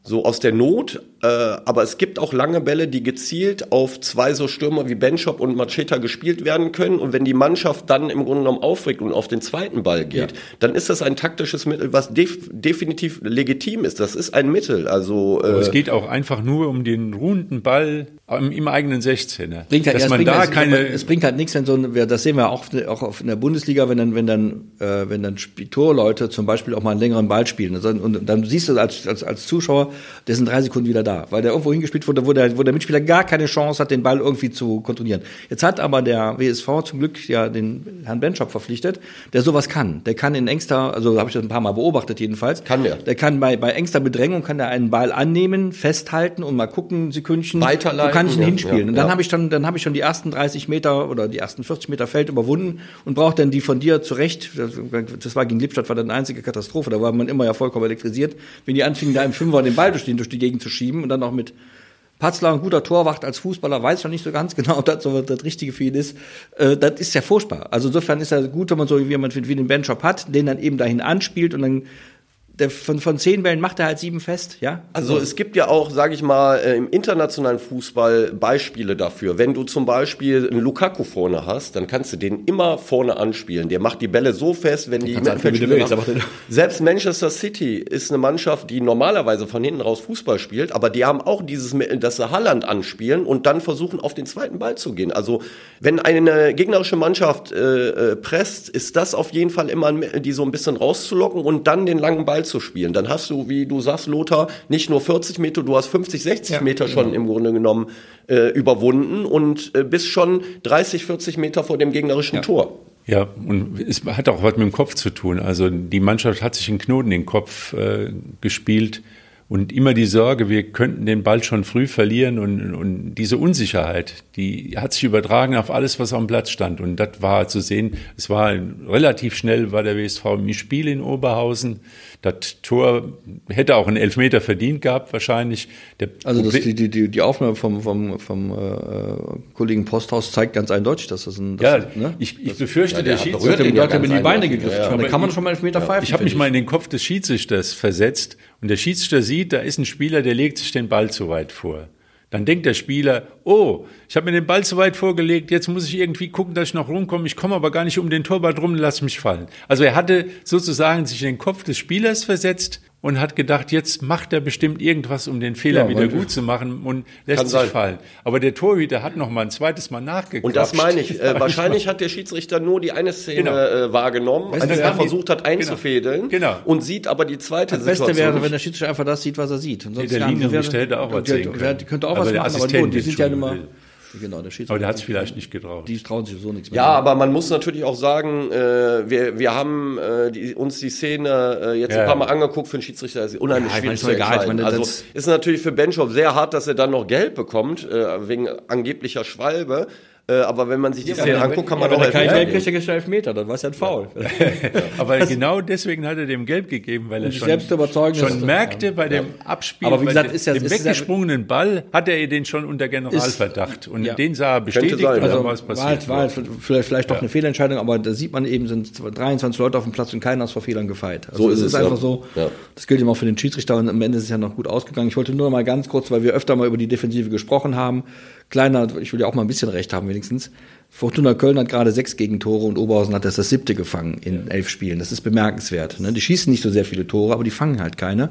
so aus der Not. Äh, aber es gibt auch lange Bälle, die gezielt auf zwei so Stürmer wie Benchop und Macheta gespielt werden können. Und wenn die Mannschaft dann im Grunde genommen aufregt und auf den zweiten Ball geht, ja. dann ist das ein taktisches Mittel, was def definitiv legitim ist. Das ist ein Mittel. Also äh, es geht auch einfach nur um den ruhenden Ball im, im eigenen 16er. Bringt halt, dass ja, man da halt, keine. Es bringt halt nichts, wenn so ein, das sehen wir auch, auch in der Bundesliga, wenn dann, wenn dann, äh, wenn dann Torleute zum Beispiel auch mal einen längeren Ball spielen. Und dann siehst du als, als, als Zuschauer, der sind drei Sekunden wieder da, weil der irgendwo hingespielt wurde, wo der, wo der Mitspieler gar keine Chance hat, den Ball irgendwie zu kontrollieren. Jetzt hat aber der WSV zum Glück ja den Herrn Benchop verpflichtet, der sowas kann. Der kann in engster, also habe ich das ein paar Mal beobachtet jedenfalls. Kann der. Der kann bei, bei engster Bedrängung kann der einen Ball annehmen, festhalten und mal gucken, Sekündchen. Weiterleiten. Wo kann ich ihn ja, hinspielen? Ja, und dann ja. habe ich dann, dann habe ich schon die ersten 30 Meter oder die ersten 40 Meter Feld überwunden und brauche dann die von dir zurecht. Das war gegen Lippstadt war dann eine einzige Katastrophe. Da war man immer ja vollkommen elektrisiert, wenn die anfingen, da im Fünfer den Ball durch die, durch die Gegend zu schieben und dann auch mit Patzler, ein guter Torwacht als Fußballer, weiß ich noch nicht so ganz [laughs] genau, ob das so das Richtige für ihn ist. Äh, das ist ja furchtbar. Also insofern ist ja gut, wenn man so jemand wie den Benchop hat, den dann eben dahin anspielt und dann der von, von zehn Bällen macht er halt sieben fest, ja? Also es gibt ja auch, sage ich mal, äh, im internationalen Fußball Beispiele dafür. Wenn du zum Beispiel einen Lukaku vorne hast, dann kannst du den immer vorne anspielen. Der macht die Bälle so fest, wenn die Mittelfeldspieler Selbst Manchester City ist eine Mannschaft, die normalerweise von hinten raus Fußball spielt, aber die haben auch dieses Mittel, dass sie Halland anspielen und dann versuchen, auf den zweiten Ball zu gehen. Also wenn eine gegnerische Mannschaft äh, äh presst, ist das auf jeden Fall immer ein Mittel, die so ein bisschen rauszulocken und dann den langen Ball zu spielen. Dann hast du, wie du sagst, Lothar, nicht nur 40 Meter, du hast 50, 60 ja, Meter schon genau. im Grunde genommen äh, überwunden und äh, bist schon 30, 40 Meter vor dem gegnerischen ja. Tor. Ja, und es hat auch was mit dem Kopf zu tun. Also die Mannschaft hat sich einen Knoten in den Kopf äh, gespielt und immer die Sorge, wir könnten den Ball schon früh verlieren und, und diese Unsicherheit, die hat sich übertragen auf alles, was am Platz stand. Und das war zu sehen, es war relativ schnell, war der WSV im Spiel in Oberhausen. Das Tor hätte auch einen Elfmeter verdient gehabt, wahrscheinlich. Der also das, die, die, die Aufnahme vom, vom, vom äh, Kollegen Posthaus zeigt ganz eindeutig, dass das ein. Das, ja, ne? ich, ich befürchte, ja, der, der Schiedsrichter. Der hat in die Beine gegriffen. Ja, ja. Da kann man schon mal Elfmeter ja. pfeifen. Ich habe mich mal in den Kopf des Schiedsrichters versetzt und der Schiedsrichter sieht, da ist ein Spieler, der legt sich den Ball zu weit vor. Dann denkt der Spieler, oh, ich habe mir den Ball zu weit vorgelegt, jetzt muss ich irgendwie gucken, dass ich noch rumkomme, ich komme aber gar nicht um den Torwart rum, lass mich fallen. Also er hatte sozusagen sich in den Kopf des Spielers versetzt und hat gedacht, jetzt macht er bestimmt irgendwas, um den Fehler ja, wieder gut zu machen und lässt sich sein. fallen. Aber der Torhüter hat noch mal ein zweites Mal nachgeguckt. Und das meine ich. [laughs] Äh, wahrscheinlich hat der Schiedsrichter nur die eine Szene genau. äh, wahrgenommen, als er versucht hat einzufädeln genau. und sieht aber die zweite das Situation. Das Beste wäre, wenn der Schiedsrichter einfach das sieht, was er sieht. Und sonst der Linienrichter hätte auch was sehen können. Könnte auch was machen, aber nur, die sind ja immer... Genau, der Schiedsrichter. Aber der hat es vielleicht nicht getraut. Die trauen sich so nichts mehr. Ja, aber man muss natürlich auch sagen, äh, wir, wir haben äh, die, uns die Szene äh, jetzt ja. ein paar Mal angeguckt für den Schiedsrichter. Ist unheimlich ja, schwierig zu entscheiden. Meine, also ist natürlich für Benchop sehr hart, dass er dann noch Gelb bekommt, äh, wegen angeblicher Schwalbe. Äh, aber wenn man sich die ja, Szene anguckt, kann man ja, doch kein Gelb kriegt, er Elfmeter, dann war es ja ein Foul. [laughs] [laughs] aber genau deswegen hat er dem Gelb gegeben, weil er schon, selbst überzeugen schon merkte bei dem Abspiel, aber wie gesagt, ist ja, dem weggesprungenen Ball, hat er den schon unter Generalverdacht. Und den sah er bestätigt, sein, also, was passiert war. Halt, war halt vielleicht, vielleicht doch eine Fehlentscheidung, aber da sieht man eben, sind 23 Leute auf dem Platz und keiner ist vor Fehlern gefeit. Also so ist es ist einfach so. Das gilt eben auch für den Schiedsrichter und am Ende ist es ja noch gut ausgegangen. Ich wollte nur noch mal ganz kurz, weil wir öfter mal über die Defensive gesprochen haben, kleiner, ich will ja auch mal ein bisschen recht haben wenigstens, Fortuna Köln hat gerade sechs Gegentore und Oberhausen hat das das siebte gefangen in elf Spielen. Das ist bemerkenswert. Ne? Die schießen nicht so sehr viele Tore, aber die fangen halt keine.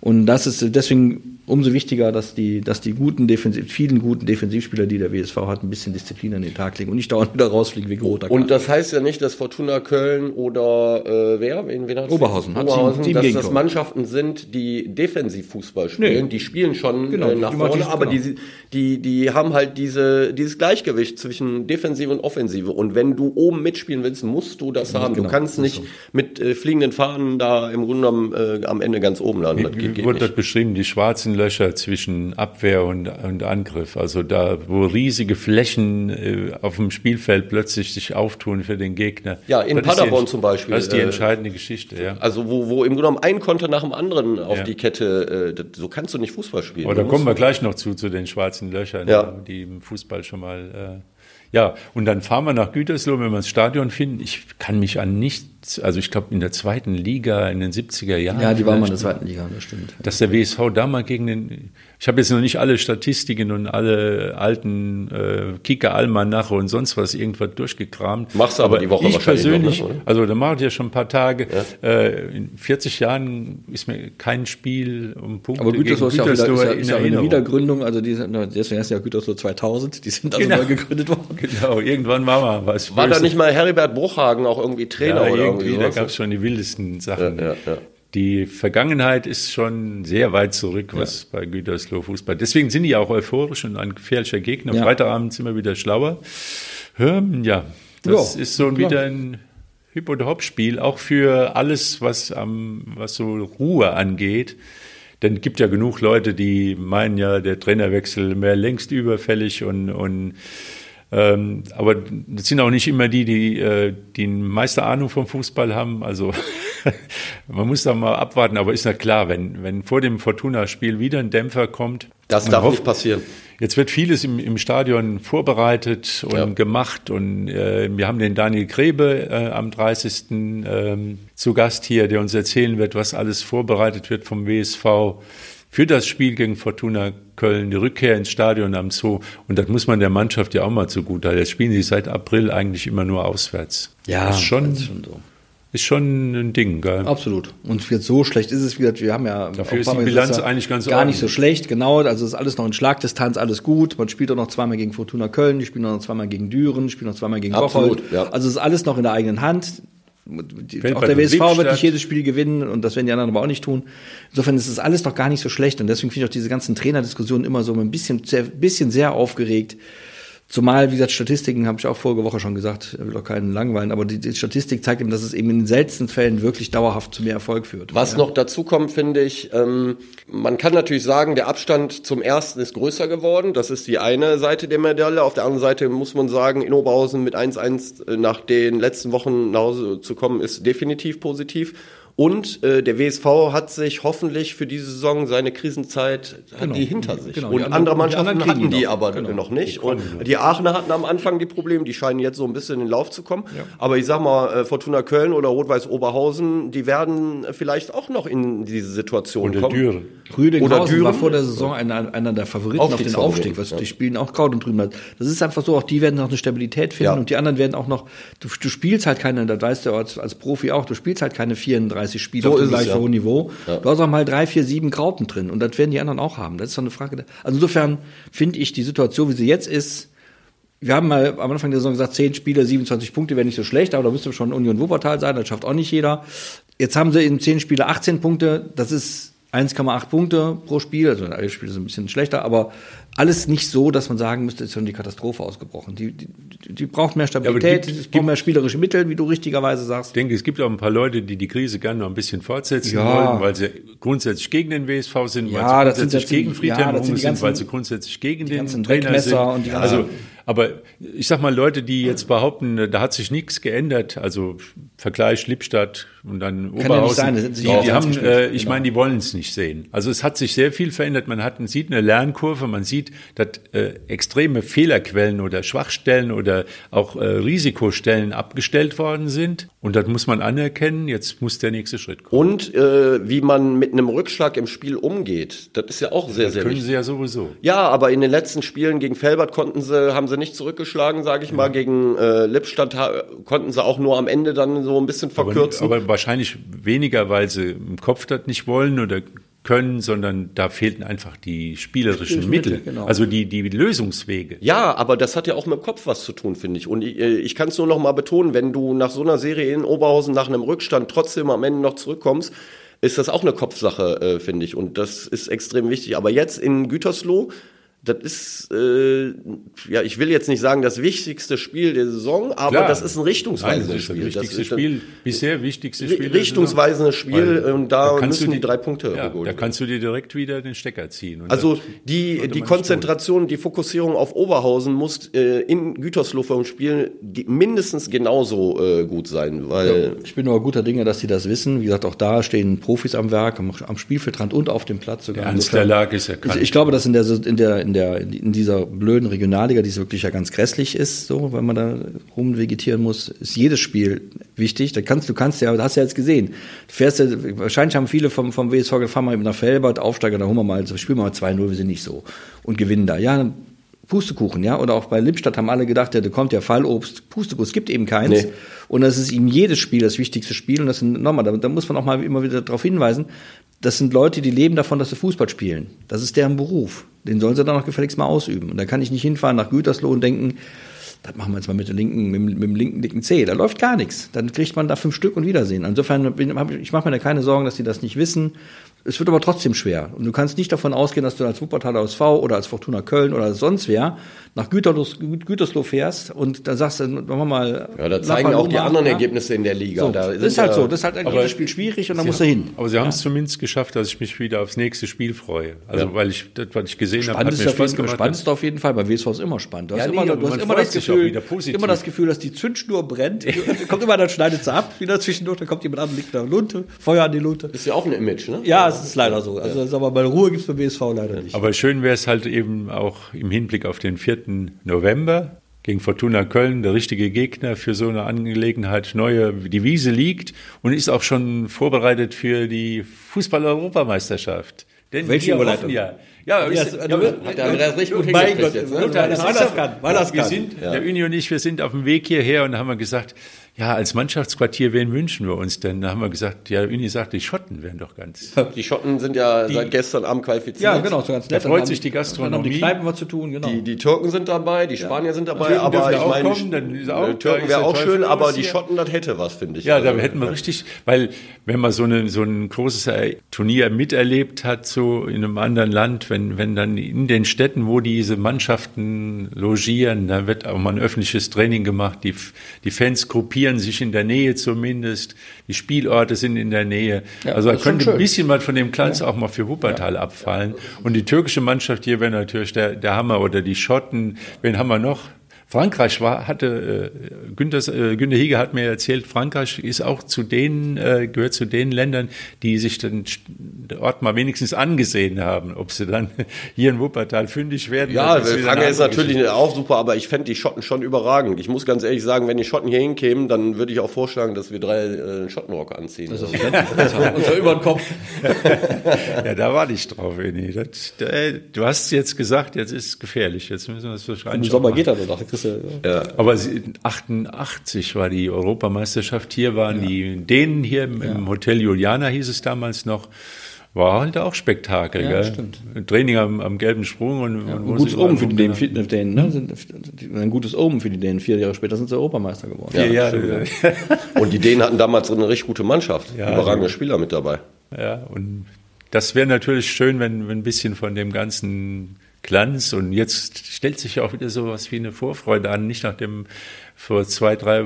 Und das ist deswegen umso wichtiger, dass die, dass die guten Defensiv, vielen guten Defensivspieler, die der WSV hat, ein bisschen Disziplin an den Tag legen und nicht dauernd wieder rausfliegen wegen roter Karte. Und das heißt ja nicht, dass Fortuna Köln oder äh, wer? Wen, wen hat Oberhausen, hat Oberhausen sieben, dass das Mannschaften sind, die Defensivfußball spielen. Nee. Die spielen schon genau, äh, nach vorne, aber genau. die, die, die haben halt diese, dieses Gleichgewicht zwischen Defensive und Offensive. Und wenn du oben mitspielen willst, musst du das ja, haben. Genau, du kannst nicht so. mit äh, fliegenden Fahnen da im Grunde genommen äh, am Ende ganz oben landen. Das geht, geht wurde das beschrieben, die schwarzen Löcher zwischen Abwehr und, und Angriff. Also da, wo riesige Flächen äh, auf dem Spielfeld plötzlich sich auftun für den Gegner. Ja, in das Paderborn zum Beispiel. Das ist die äh, entscheidende Geschichte, ja. Also wo, wo im Grunde genommen ein Konter nach dem anderen auf ja. die Kette, äh, so kannst du nicht Fußball spielen. Da kommen wir gleich noch zu, zu den schwarzen Löchern, ja. die im Fußball schon mal... Ja, und dann fahren wir nach Gütersloh, wenn wir das Stadion finden. Ich kann mich an nichts, also ich glaube in der zweiten Liga in den 70er Jahren. Ja, die waren mal in der zweiten Liga, das stimmt. Dass der WSV da mal gegen den, ich habe jetzt noch nicht alle Statistiken und alle alten äh, Kicker Almanache und sonst was irgendwas durchgekramt. Machst du aber, aber die Woche ich persönlich, noch, ne, also da mache ich ja schon ein paar Tage. Ja. Äh, in 40 Jahren ist mir kein Spiel um Punkte Aber Gütersloh ist ja, wieder, ist ja, ist ja eine Wiedergründung, also die sind, deswegen heißt ja Gütersloh 2000, die sind also genau. neu gegründet worden. Genau, irgendwann war mal was. War da nicht mal Heribert Bruchhagen auch irgendwie Trainer ja, oder irgendwie? da gab es schon die wildesten Sachen. Ja, ja, die Vergangenheit ist schon sehr weit zurück, was ja. bei Gütersloh Fußball. Deswegen sind die auch euphorisch und ein gefährlicher Gegner. Ja. Freitagabend sind wir wieder schlauer. Ja, das ja, ist so klar. wieder ein Hip- und Hop-Spiel, auch für alles, was, am, was so Ruhe angeht. Denn es gibt ja genug Leute, die meinen ja, der Trainerwechsel wäre längst überfällig und, und ähm, aber das sind auch nicht immer die, die äh, die meiste Ahnung vom Fußball haben. Also [laughs] man muss da mal abwarten. Aber ist ja klar, wenn, wenn vor dem Fortuna-Spiel wieder ein Dämpfer kommt. Das darf hofft, nicht passieren. Jetzt wird vieles im, im Stadion vorbereitet und ja. gemacht. Und äh, wir haben den Daniel Grebe äh, am 30. Ähm, zu Gast hier, der uns erzählen wird, was alles vorbereitet wird vom WSV für das Spiel gegen Fortuna Köln, die Rückkehr ins Stadion am Zoo. Und das muss man der Mannschaft ja auch mal zugute halten. Jetzt spielen sie seit April eigentlich immer nur auswärts. Ja, das ist schon, das ist schon so. Ist schon ein Ding, gell? Absolut. Und wird so schlecht ist es wieder. Wir haben ja dafür ist die Bilanz ja eigentlich ganz gar ordentlich. nicht so schlecht. Genau, also ist alles noch in Schlagdistanz, alles gut. Man spielt auch noch zweimal gegen Fortuna Köln, die spielen auch noch zweimal gegen Düren, die spielen noch zweimal gegen Bocholt. Ja. Also ist alles noch in der eigenen Hand. Fällt auch der WSV wird nicht jedes Spiel gewinnen und das werden die anderen aber auch nicht tun. Insofern ist es alles doch gar nicht so schlecht und deswegen finde ich auch diese ganzen Trainerdiskussionen immer so ein bisschen bisschen sehr aufgeregt. Zumal, wie gesagt, Statistiken habe ich auch vorige Woche schon gesagt, will doch keinen langweilen, aber die, die, Statistik zeigt eben, dass es eben in den seltensten Fällen wirklich dauerhaft zu mehr Erfolg führt. Was ja. noch dazu kommt, finde ich, ähm, man kann natürlich sagen, der Abstand zum ersten ist größer geworden. Das ist die eine Seite der Medaille. Auf der anderen Seite muss man sagen, in Oberhausen mit 1-1 nach den letzten Wochen nach Hause zu kommen, ist definitiv positiv. Und äh, der WSV hat sich hoffentlich für diese Saison seine Krisenzeit genau. die hinter sich. Genau, und andere Mannschaften die hatten die noch. aber genau. noch nicht. Und die Aachener hatten am Anfang die Probleme, die scheinen jetzt so ein bisschen in den Lauf zu kommen. Ja. Aber ich sag mal, äh, Fortuna Köln oder Rot-Weiß Oberhausen, die werden vielleicht auch noch in diese Situation oder kommen. Düren. Rüdinghausen oder Düren. war vor der Saison einer, einer der Favoriten auf, auf den Aufstieg. Was, ja. Die spielen auch Kraut und drüben. Das ist einfach so, auch die werden noch eine Stabilität finden ja. und die anderen werden auch noch, du, du spielst halt keine, das weißt du als, als Profi auch, du spielst halt keine 34 30 Spiele so auf dem gleich ja. hohen Niveau. Ja. Du hast auch mal drei, vier, sieben Grauten drin und das werden die anderen auch haben. Das ist doch eine Frage. Also insofern finde ich die Situation, wie sie jetzt ist, wir haben mal am Anfang der Saison gesagt, zehn Spiele, 27 Punkte wäre nicht so schlecht, aber da müsste schon Union Wuppertal sein, das schafft auch nicht jeder. Jetzt haben sie in zehn Spiele 18 Punkte, das ist 1,8 Punkte pro Spiel, also alle Spiele sind ein bisschen schlechter, aber alles nicht so, dass man sagen müsste, ist schon die Katastrophe ausgebrochen. Die, die, die braucht mehr Stabilität, ja, gibt, braucht mehr spielerische Mittel, wie du richtigerweise sagst. Ich denke, es gibt auch ein paar Leute, die die Krise gerne noch ein bisschen fortsetzen ja. wollen, weil sie grundsätzlich gegen den WSV sind, ja, weil sie grundsätzlich gegen Friedhelm ja, sind, sind, weil sie grundsätzlich gegen den Trainer sind. Und die also aber ich sag mal, Leute, die jetzt behaupten, da hat sich nichts geändert, also Vergleich Lippstadt und dann Kann Oberhausen, ja nicht sein, die, die haben, äh, ich genau. meine, die wollen es nicht sehen. Also es hat sich sehr viel verändert. Man hat, sieht eine Lernkurve, man sieht, dass äh, extreme Fehlerquellen oder Schwachstellen oder auch äh, Risikostellen abgestellt worden sind. Und das muss man anerkennen. Jetzt muss der nächste Schritt kommen. Und äh, wie man mit einem Rückschlag im Spiel umgeht, das ist ja auch sehr, das sehr können wichtig. Können sie ja sowieso. Ja, aber in den letzten Spielen gegen Felbert konnten sie, haben sie nicht zurückgeschlagen, sage ich mal. Gegen äh, Lippstadt konnten sie auch nur am Ende dann so ein bisschen verkürzen. Aber, aber wahrscheinlich weniger, weil sie im Kopf das nicht wollen oder können, sondern da fehlten einfach die spielerischen Mittel, Mittel genau. also die, die Lösungswege. Ja, aber das hat ja auch mit Kopf was zu tun, finde ich. Und ich, äh, ich kann es nur noch mal betonen, wenn du nach so einer Serie in Oberhausen nach einem Rückstand trotzdem am Ende noch zurückkommst, ist das auch eine Kopfsache, äh, finde ich. Und das ist extrem wichtig. Aber jetzt in Gütersloh das ist, äh, ja, ich will jetzt nicht sagen das wichtigste Spiel der Saison, aber Klar. das ist ein richtungsweisendes Spiel. Das wichtigste das Spiel, bisher wichtigste Spiel. Richtungsweisendes Spiel und da, da müssen die drei Punkte ja, Da kannst du dir direkt wieder den Stecker ziehen. also die, die Konzentration, die Fokussierung auf Oberhausen muss äh, in Gütersloh vom Spiel mindestens genauso äh, gut sein, weil. Ja, ich bin nur guter Dinge, dass sie das wissen. Wie gesagt, auch da stehen Profis am Werk, am, am Spielfeldrand und auf dem Platz sogar. Ernst der Lage ist erkannt. Ich, ich glaube, dass in der, in der in, der, in dieser blöden Regionalliga, die wirklich ja ganz grässlich ist, so, wenn man da rumvegetieren muss, ist jedes Spiel wichtig. Da kannst du kannst ja, hast ja jetzt gesehen. Du fährst ja, wahrscheinlich haben viele vom, vom WSV gefahren mal nach Felbert, Aufsteiger, da holen wir mal, spielen wir mal 2-0, wir sind nicht so. Und gewinnen da. Ja, Pustekuchen, ja. Oder auch bei Lippstadt haben alle gedacht, ja, da kommt ja Fallobst, Pustekuchen, es gibt eben keins. Nee. Und das ist ihm jedes Spiel das wichtigste Spiel. Und das sind, nochmal, da, da muss man auch mal immer wieder darauf hinweisen, das sind Leute, die leben davon, dass sie Fußball spielen. Das ist deren Beruf. Den sollen sie dann auch gefälligst mal ausüben. Und da kann ich nicht hinfahren nach Gütersloh und denken, das machen wir jetzt mal mit, der linken, mit, mit dem linken dicken C. Da läuft gar nichts. Dann kriegt man da fünf Stück und Wiedersehen. Insofern, ich mache mir da keine Sorgen, dass die das nicht wissen. Es wird aber trotzdem schwer. Und du kannst nicht davon ausgehen, dass du als Wuppertaler SV oder als Fortuna Köln oder sonst wer nach Gütersloh, Gütersloh fährst und dann sagst du, machen wir mal. Ja, da zeigen auch die anderen ja? Ergebnisse in der Liga. So, da das ist halt so. Das ist halt ein Spiel schwierig und da musst du hin. Aber sie haben es zumindest geschafft, dass ich mich wieder aufs nächste Spiel freue. Also, ja. weil ich, das, was ich gesehen habe, hat mir Spaß gemacht. Spannend ist auf jeden Fall. Bei WSV ist immer spannend. Du hast, immer, du hast immer, das Gefühl, immer das Gefühl, dass die Zündschnur brennt. [laughs] kommt immer, dann schneidet sie ab, wieder zwischendurch, dann kommt jemand an, liegt da Lunte, Feuer an die Lunte. Ist ja auch ein Image, ne? Ja, es ist leider so. Also, sagen wir mal, Ruhe gibt es beim WSV leider nicht. Aber schön wäre es halt eben auch im Hinblick auf den 4. November gegen Fortuna Köln, der richtige Gegner für so eine Angelegenheit. Neue, die Wiese liegt und ist auch schon vorbereitet für die Fußball-Europameisterschaft. Denn Welche Überleitung? Ja, ja, ja, ist, ja, ja hat er das recht gut mein Gott, jetzt? Luther, das, das kann, weil das wir kann. Sind, ja. Der Uni und ich, wir sind auf dem Weg hierher und haben gesagt, ja, als Mannschaftsquartier, wen wünschen wir uns denn? Da haben wir gesagt, ja, Uni sagt, die Schotten wären doch ganz. [laughs] Die Schotten sind ja die, seit gestern Abend qualifiziert. Ja, genau, so ganz nett. Da freut sich die Gastronomie. Dann haben die Kneipen was zu tun, genau. Die, die Türken sind dabei, die Spanier sind dabei, aber ich meine, kommen, dann ist auch, Türken wäre auch schön, aber die Schotten, das hätte was, finde ich. Ja, also, da hätten wir richtig, weil wenn man so, eine, so ein großes Turnier miterlebt hat, so in einem anderen Land, wenn, wenn dann in den Städten, wo diese Mannschaften logieren, da wird auch mal ein öffentliches Training gemacht, die, die Fans gruppieren sich in der Nähe zumindest. Die Spielorte sind in der Nähe. Ja, also da könnte ein bisschen was von dem Glanz ja. auch mal für Wuppertal abfallen. Und die türkische Mannschaft hier wäre natürlich der, der Hammer oder die Schotten. Wen haben wir noch? Frankreich war, hatte, äh, Günter, äh, Günter Hege hat mir erzählt, Frankreich ist auch zu den, äh, gehört zu den Ländern, die sich den Ort mal wenigstens angesehen haben. Ob sie dann [laughs] hier in Wuppertal fündig werden. Ja, Frankreich ist natürlich auch super, aber ich fände die Schotten schon überragend. Ich muss ganz ehrlich sagen, wenn die Schotten hier hinkämen, dann würde ich auch vorschlagen, dass wir drei äh, Schottenrock anziehen. Das ist [laughs] unser über den Kopf. [laughs] ja, da war ich drauf, Eni. Das, du hast jetzt gesagt, jetzt ist es gefährlich. Jetzt müssen wir es wahrscheinlich. Im Sommer geht er doch, Klasse. Ja. Aber 88 war die Europameisterschaft. Hier waren ja. die Dänen hier im, ja. Hotel Juliana hieß es damals noch. War halt auch Spektakel, ja, gell? Stimmt. Training am, am gelben Sprung und, ja, und ein gutes Omen für die Dänen, für Dänen ne? Sind, ein gutes Omen für die Dänen. Vier Jahre später sind sie Europameister geworden. Ja, ja, ja. und die Dänen hatten damals eine richtig gute Mannschaft. Ja, Überragende Spieler mit dabei. Ja, und das wäre natürlich schön, wenn, wenn ein bisschen von dem ganzen Glanz. Und jetzt stellt sich ja auch wieder so was wie eine Vorfreude an. Nicht nach dem, vor zwei, drei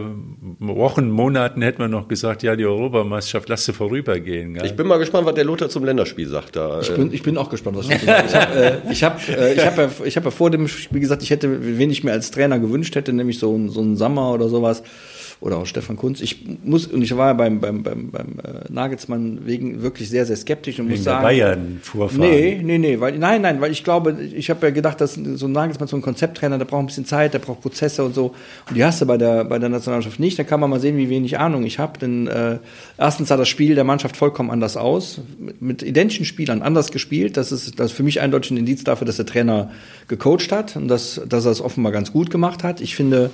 Wochen, Monaten hätten wir noch gesagt, ja, die Europameisterschaft, lass sie vorübergehen. Gell? Ich bin mal gespannt, was der Lothar zum Länderspiel sagt. Da, ich, bin, äh. ich bin auch gespannt, was du sagst. [laughs] Ich habe äh, ich hab, äh, ich hab ja, ich hab ja vor dem Spiel gesagt, ich hätte, wen ich mir als Trainer gewünscht hätte, nämlich so, so einen Sommer oder sowas oder auch Stefan Kunz. Ich muss, und ich war ja beim, beim, beim, beim äh, Nagelsmann wegen wirklich sehr, sehr skeptisch und wegen muss sagen. Bayern Vorfahren. Nee, nee, nee, weil, nein, nein, weil ich glaube, ich habe ja gedacht, dass so ein Nagelsmann, so ein Konzepttrainer, der braucht ein bisschen Zeit, der braucht Prozesse und so. Und die hast du bei der, bei der Nationalmannschaft nicht. Da kann man mal sehen, wie wenig Ahnung ich habe. Denn äh, erstens sah das Spiel der Mannschaft vollkommen anders aus. Mit, mit identischen Spielern anders gespielt. Das ist das ist für mich eindeutig ein Indiz dafür, dass der Trainer gecoacht hat und dass, dass er es offenbar ganz gut gemacht hat. Ich finde,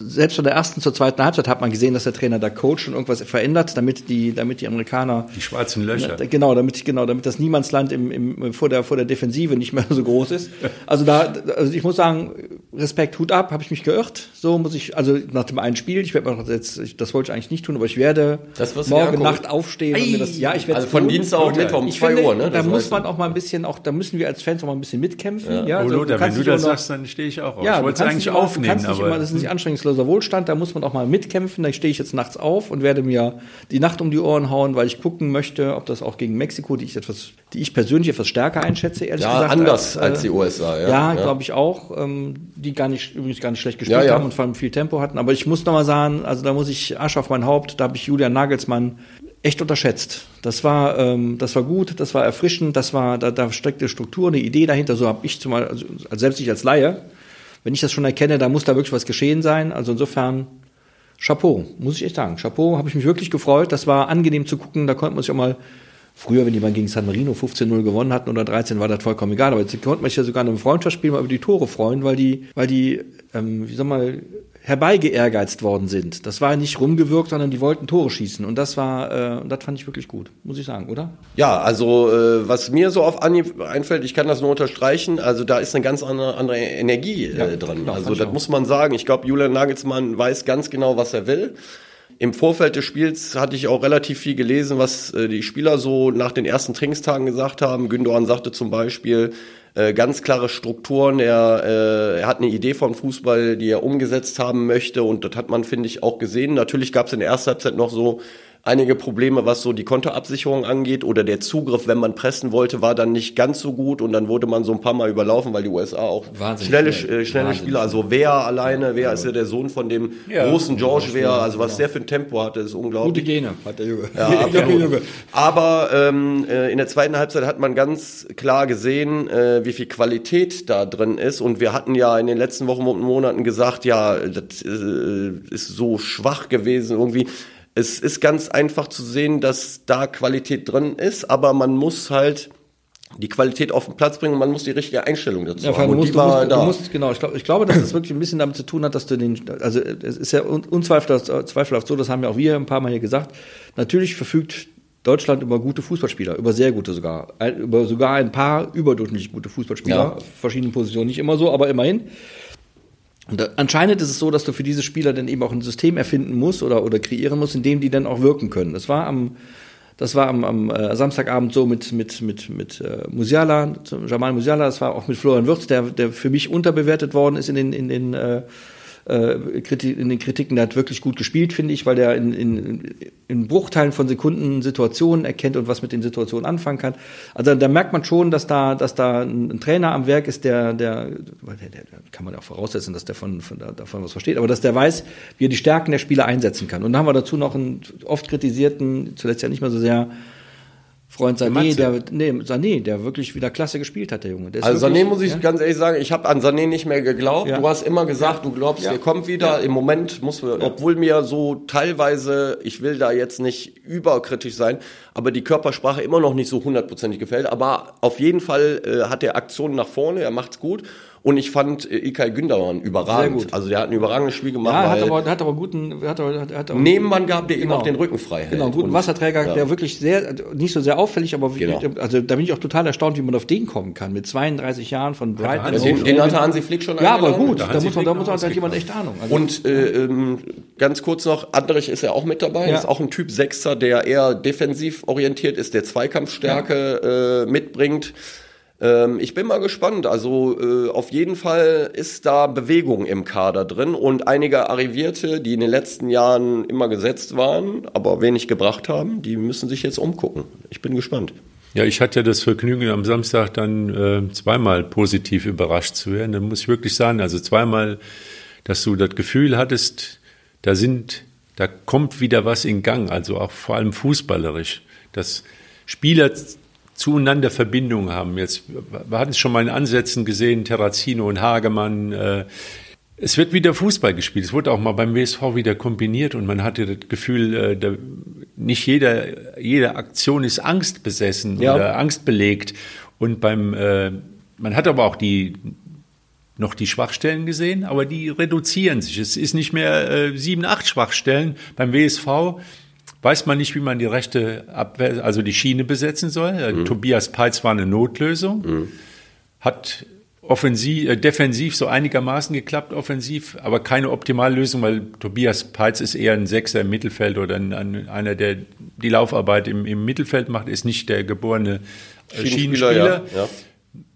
selbst von der ersten zur zweiten Halbzeit hat man gesehen, dass der Trainer da coacht und irgendwas verändert, damit die, damit die Amerikaner die schwarzen Löcher genau, damit genau, damit das Niemandsland im, im vor der vor der Defensive nicht mehr [laughs] so groß ist. Also da, also ich muss sagen, Respekt, Hut ab, habe ich mich geirrt. So muss ich, also nach dem einen Spiel, ich werde mal jetzt, das wollte ich eigentlich nicht tun, aber ich werde das, morgen Nacht aufstehen Ei, und mir das, ja, ich werde also von Dienstag auf Mittwoch um zwei Uhr, ne? Da muss man auch mal ein bisschen, auch da müssen wir als Fans auch mal ein bisschen mitkämpfen. Ja, ja also, Lothar, wenn du das sagst, dann stehe ich auch auf. Ja, ich wollte es eigentlich aufnehmen, aber immer, das ist nicht anstrengungsloser Wohlstand, da muss man auch mal mitkämpfen. Da stehe ich jetzt nachts auf und werde mir die Nacht um die Ohren hauen, weil ich gucken möchte, ob das auch gegen Mexiko, die ich etwas, die ich persönlich etwas stärker einschätze, ehrlich ja, gesagt. anders als, äh, als die USA, ja. Ja, ja. glaube ich auch, ähm, die gar nicht, übrigens gar nicht schlecht gespielt ja, haben und vor allem viel Tempo hatten. Aber ich muss noch mal sagen, also da muss ich Asch auf mein Haupt, da habe ich Julian Nagelsmann echt unterschätzt. Das war, ähm, das war gut, das war erfrischend, das war, da, da steckte Struktur, eine Idee dahinter. So habe ich zumal, also, selbst ich als Laie, wenn ich das schon erkenne, da muss da wirklich was geschehen sein. Also insofern Chapeau, muss ich echt sagen. Chapeau, habe ich mich wirklich gefreut. Das war angenehm zu gucken. Da konnte man sich auch mal, früher, wenn die mal gegen San Marino 15-0 gewonnen hatten oder 13, war das vollkommen egal. Aber jetzt konnte man sich ja sogar in einem Freundschaftsspiel mal über die Tore freuen, weil die, weil die, ähm, wie soll man, herbeigeehrgeizt worden sind. Das war nicht rumgewirkt, sondern die wollten Tore schießen. Und das war, äh, das fand ich wirklich gut, muss ich sagen, oder? Ja, also äh, was mir so auf Anhieb einfällt, ich kann das nur unterstreichen, also da ist eine ganz andere, andere Energie äh, ja, dran. Genau, also das muss man sagen. Ich glaube, Julian Nagelsmann weiß ganz genau, was er will. Im Vorfeld des Spiels hatte ich auch relativ viel gelesen, was äh, die Spieler so nach den ersten Trainingstagen gesagt haben. Gündogan sagte zum Beispiel, äh, ganz klare Strukturen. Er, äh, er hat eine Idee vom Fußball, die er umgesetzt haben möchte und das hat man, finde ich, auch gesehen. Natürlich gab es in der ersten Halbzeit noch so einige Probleme, was so die Kontoabsicherung angeht oder der Zugriff, wenn man pressen wollte, war dann nicht ganz so gut und dann wurde man so ein paar Mal überlaufen, weil die USA auch Wahnsinnig schnelle, schnell. äh, schnelle Spieler, also wer alleine, wer ist ja der Sohn von dem ja, großen George wer, also was genau. der für ein Tempo hatte, ist unglaublich. Gute Gene hat der Junge. Ja, [laughs] absolut. Aber ähm, äh, in der zweiten Halbzeit hat man ganz klar gesehen, äh, wie viel Qualität da drin ist und wir hatten ja in den letzten Wochen und Monaten gesagt, ja, das äh, ist so schwach gewesen irgendwie es ist ganz einfach zu sehen, dass da Qualität drin ist, aber man muss halt die Qualität auf den Platz bringen, man muss die richtige Einstellung dazu ja, haben. Und musst, die war musst, da. Musst, genau, ich, glaub, ich glaube, dass das wirklich ein bisschen damit zu tun hat, dass du den, also es ist ja unzweifelhaft zweifelhaft so, das haben ja auch wir ein paar Mal hier gesagt, natürlich verfügt Deutschland über gute Fußballspieler, über sehr gute sogar, über sogar ein paar überdurchschnittlich gute Fußballspieler, ja. verschiedenen Positionen, nicht immer so, aber immerhin. Und anscheinend ist es so, dass du für diese Spieler dann eben auch ein System erfinden musst oder, oder kreieren musst, in dem die dann auch wirken können. Das war am, das war am, am äh, Samstagabend so mit, mit, mit, mit äh, Musiala, Jamal Musiala, das war auch mit Florian Würz, der, der für mich unterbewertet worden ist in den, in den äh, äh, in den Kritiken, der hat wirklich gut gespielt, finde ich, weil der in, in, in Bruchteilen von Sekunden Situationen erkennt und was mit den Situationen anfangen kann. Also da merkt man schon, dass da, dass da ein, Trainer am Werk ist, der, der, der, der kann man ja auch voraussetzen, dass der von, von, davon was versteht, aber dass der weiß, wie er die Stärken der Spieler einsetzen kann. Und dann haben wir dazu noch einen oft kritisierten, zuletzt ja nicht mehr so sehr, Freund Sané, der, nee, Sané, der wirklich wieder klasse gespielt hat, der Junge. Der also wirklich, Sané muss ich ja? ganz ehrlich sagen, ich habe an Sané nicht mehr geglaubt. Ja. Du hast immer gesagt, du glaubst, ja. er kommt wieder. Im Moment muss, obwohl mir so teilweise, ich will da jetzt nicht überkritisch sein, aber die Körpersprache immer noch nicht so hundertprozentig gefällt. Aber auf jeden Fall äh, hat er Aktionen nach vorne, er macht's gut. Und ich fand äh, Ilkay Gündogan überragend. Also der hat ein überragendes Spiel gemacht. Ja, hat aber, hat aber guten, hat aber, hat aber Nebenmann gehabt, der genau. ihm auch den Rücken frei hält. Genau, einen guten und, Wasserträger, ja. der wirklich sehr, nicht so sehr auffällig, aber genau. also da bin ich auch total erstaunt, wie man auf den kommen kann. Mit 32 Jahren von Brighton. Also den, den hatte Hansi Flick schon Ja, aber gut, da muss man, da muss man halt jemand echt Ahnung. Also, und äh, ähm, ganz kurz noch, Andrich ist ja auch mit dabei. Ja. Ist auch ein Typ Sechser, der eher defensiv orientiert ist, der Zweikampfstärke ja. äh, mitbringt. Ähm, ich bin mal gespannt. Also äh, auf jeden Fall ist da Bewegung im Kader drin und einige Arrivierte, die in den letzten Jahren immer gesetzt waren, aber wenig gebracht haben, die müssen sich jetzt umgucken. Ich bin gespannt. Ja, ich hatte das Vergnügen, am Samstag dann äh, zweimal positiv überrascht zu werden. Da muss ich wirklich sagen, also zweimal, dass du das Gefühl hattest, da sind, da kommt wieder was in Gang, also auch vor allem fußballerisch, dass Spieler zueinander Verbindungen haben. Jetzt, wir hatten es schon mal in Ansätzen gesehen, Terrazino und Hagemann, äh, es wird wieder Fußball gespielt. Es wurde auch mal beim WSV wieder kombiniert und man hatte das Gefühl, äh, da, nicht jeder, jede Aktion ist angstbesessen ja. oder angstbelegt. Und beim, äh, man hat aber auch die, noch die Schwachstellen gesehen, aber die reduzieren sich. Es ist nicht mehr äh, sieben, acht Schwachstellen. Beim WSV weiß man nicht, wie man die rechte Abwehr, also die Schiene besetzen soll. Äh, mhm. Tobias Peitz war eine Notlösung. Mhm. Hat offensiv, äh, defensiv so einigermaßen geklappt, offensiv, aber keine optimale Lösung, weil Tobias Peitz ist eher ein Sechser im Mittelfeld oder ein, ein, einer, der die Laufarbeit im, im Mittelfeld macht, ist nicht der geborene äh, Schienenspieler. Ja, ja.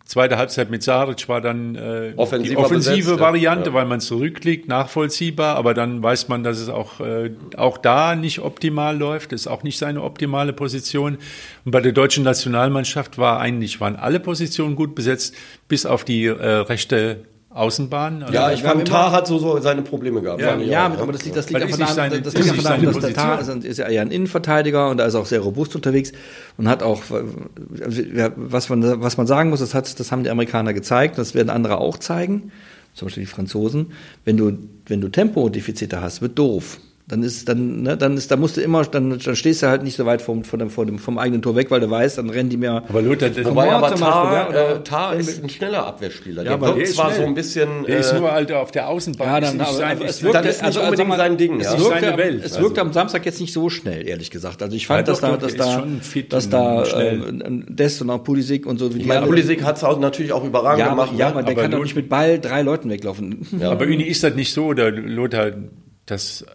Zweite Halbzeit mit Saric war dann äh, die offensive besetzt, Variante, ja. weil man zurückliegt, nachvollziehbar, aber dann weiß man, dass es auch, äh, auch da nicht optimal läuft, ist auch nicht seine optimale Position. Und bei der deutschen Nationalmannschaft war eigentlich, waren alle Positionen gut besetzt, bis auf die äh, rechte Außenbahn. Ja, ich fand, Tar hat so, so seine Probleme gehabt. Ja, ja aber das liegt, das liegt einfach daran, das liegt einfach daran dass der Tar ist, ist ja ein Innenverteidiger und da ist auch sehr robust unterwegs und hat auch, was man, was man sagen muss, das hat, das haben die Amerikaner gezeigt, das werden andere auch zeigen, zum Beispiel die Franzosen. Wenn du, wenn du Tempodefizite hast, wird doof. Dann ist, dann, ne, dann ist, da musst du immer, dann, dann stehst du halt nicht so weit vom, vom, dem, vom, vom eigenen Tor weg, weil du weißt, dann rennen die mehr. Aber Luther, das Wobei, aber Tar, Beispiel, äh, Tar ist ein schneller Abwehrspieler. Ja, der wirkt zwar schnell. so ein bisschen. Der äh, ist nur halt auf der Außenbahn. Ja, dann, aber, sein, es wirkt, ist nicht also, unbedingt also, sein Ding. Es, ja. wirkte, seine Welt. es wirkte also. am Samstag jetzt nicht so schnell, ehrlich gesagt. Also ich fand, ja, dass, doch, da, dass da, dass da, äh, Dest und auch Pulisic und so. Ich meine, Pulisic hat es natürlich auch überragend gemacht. Ja, aber der kann doch nicht mit Ball drei Leuten weglaufen. Aber irgendwie ist das nicht so, oder Lothar, dass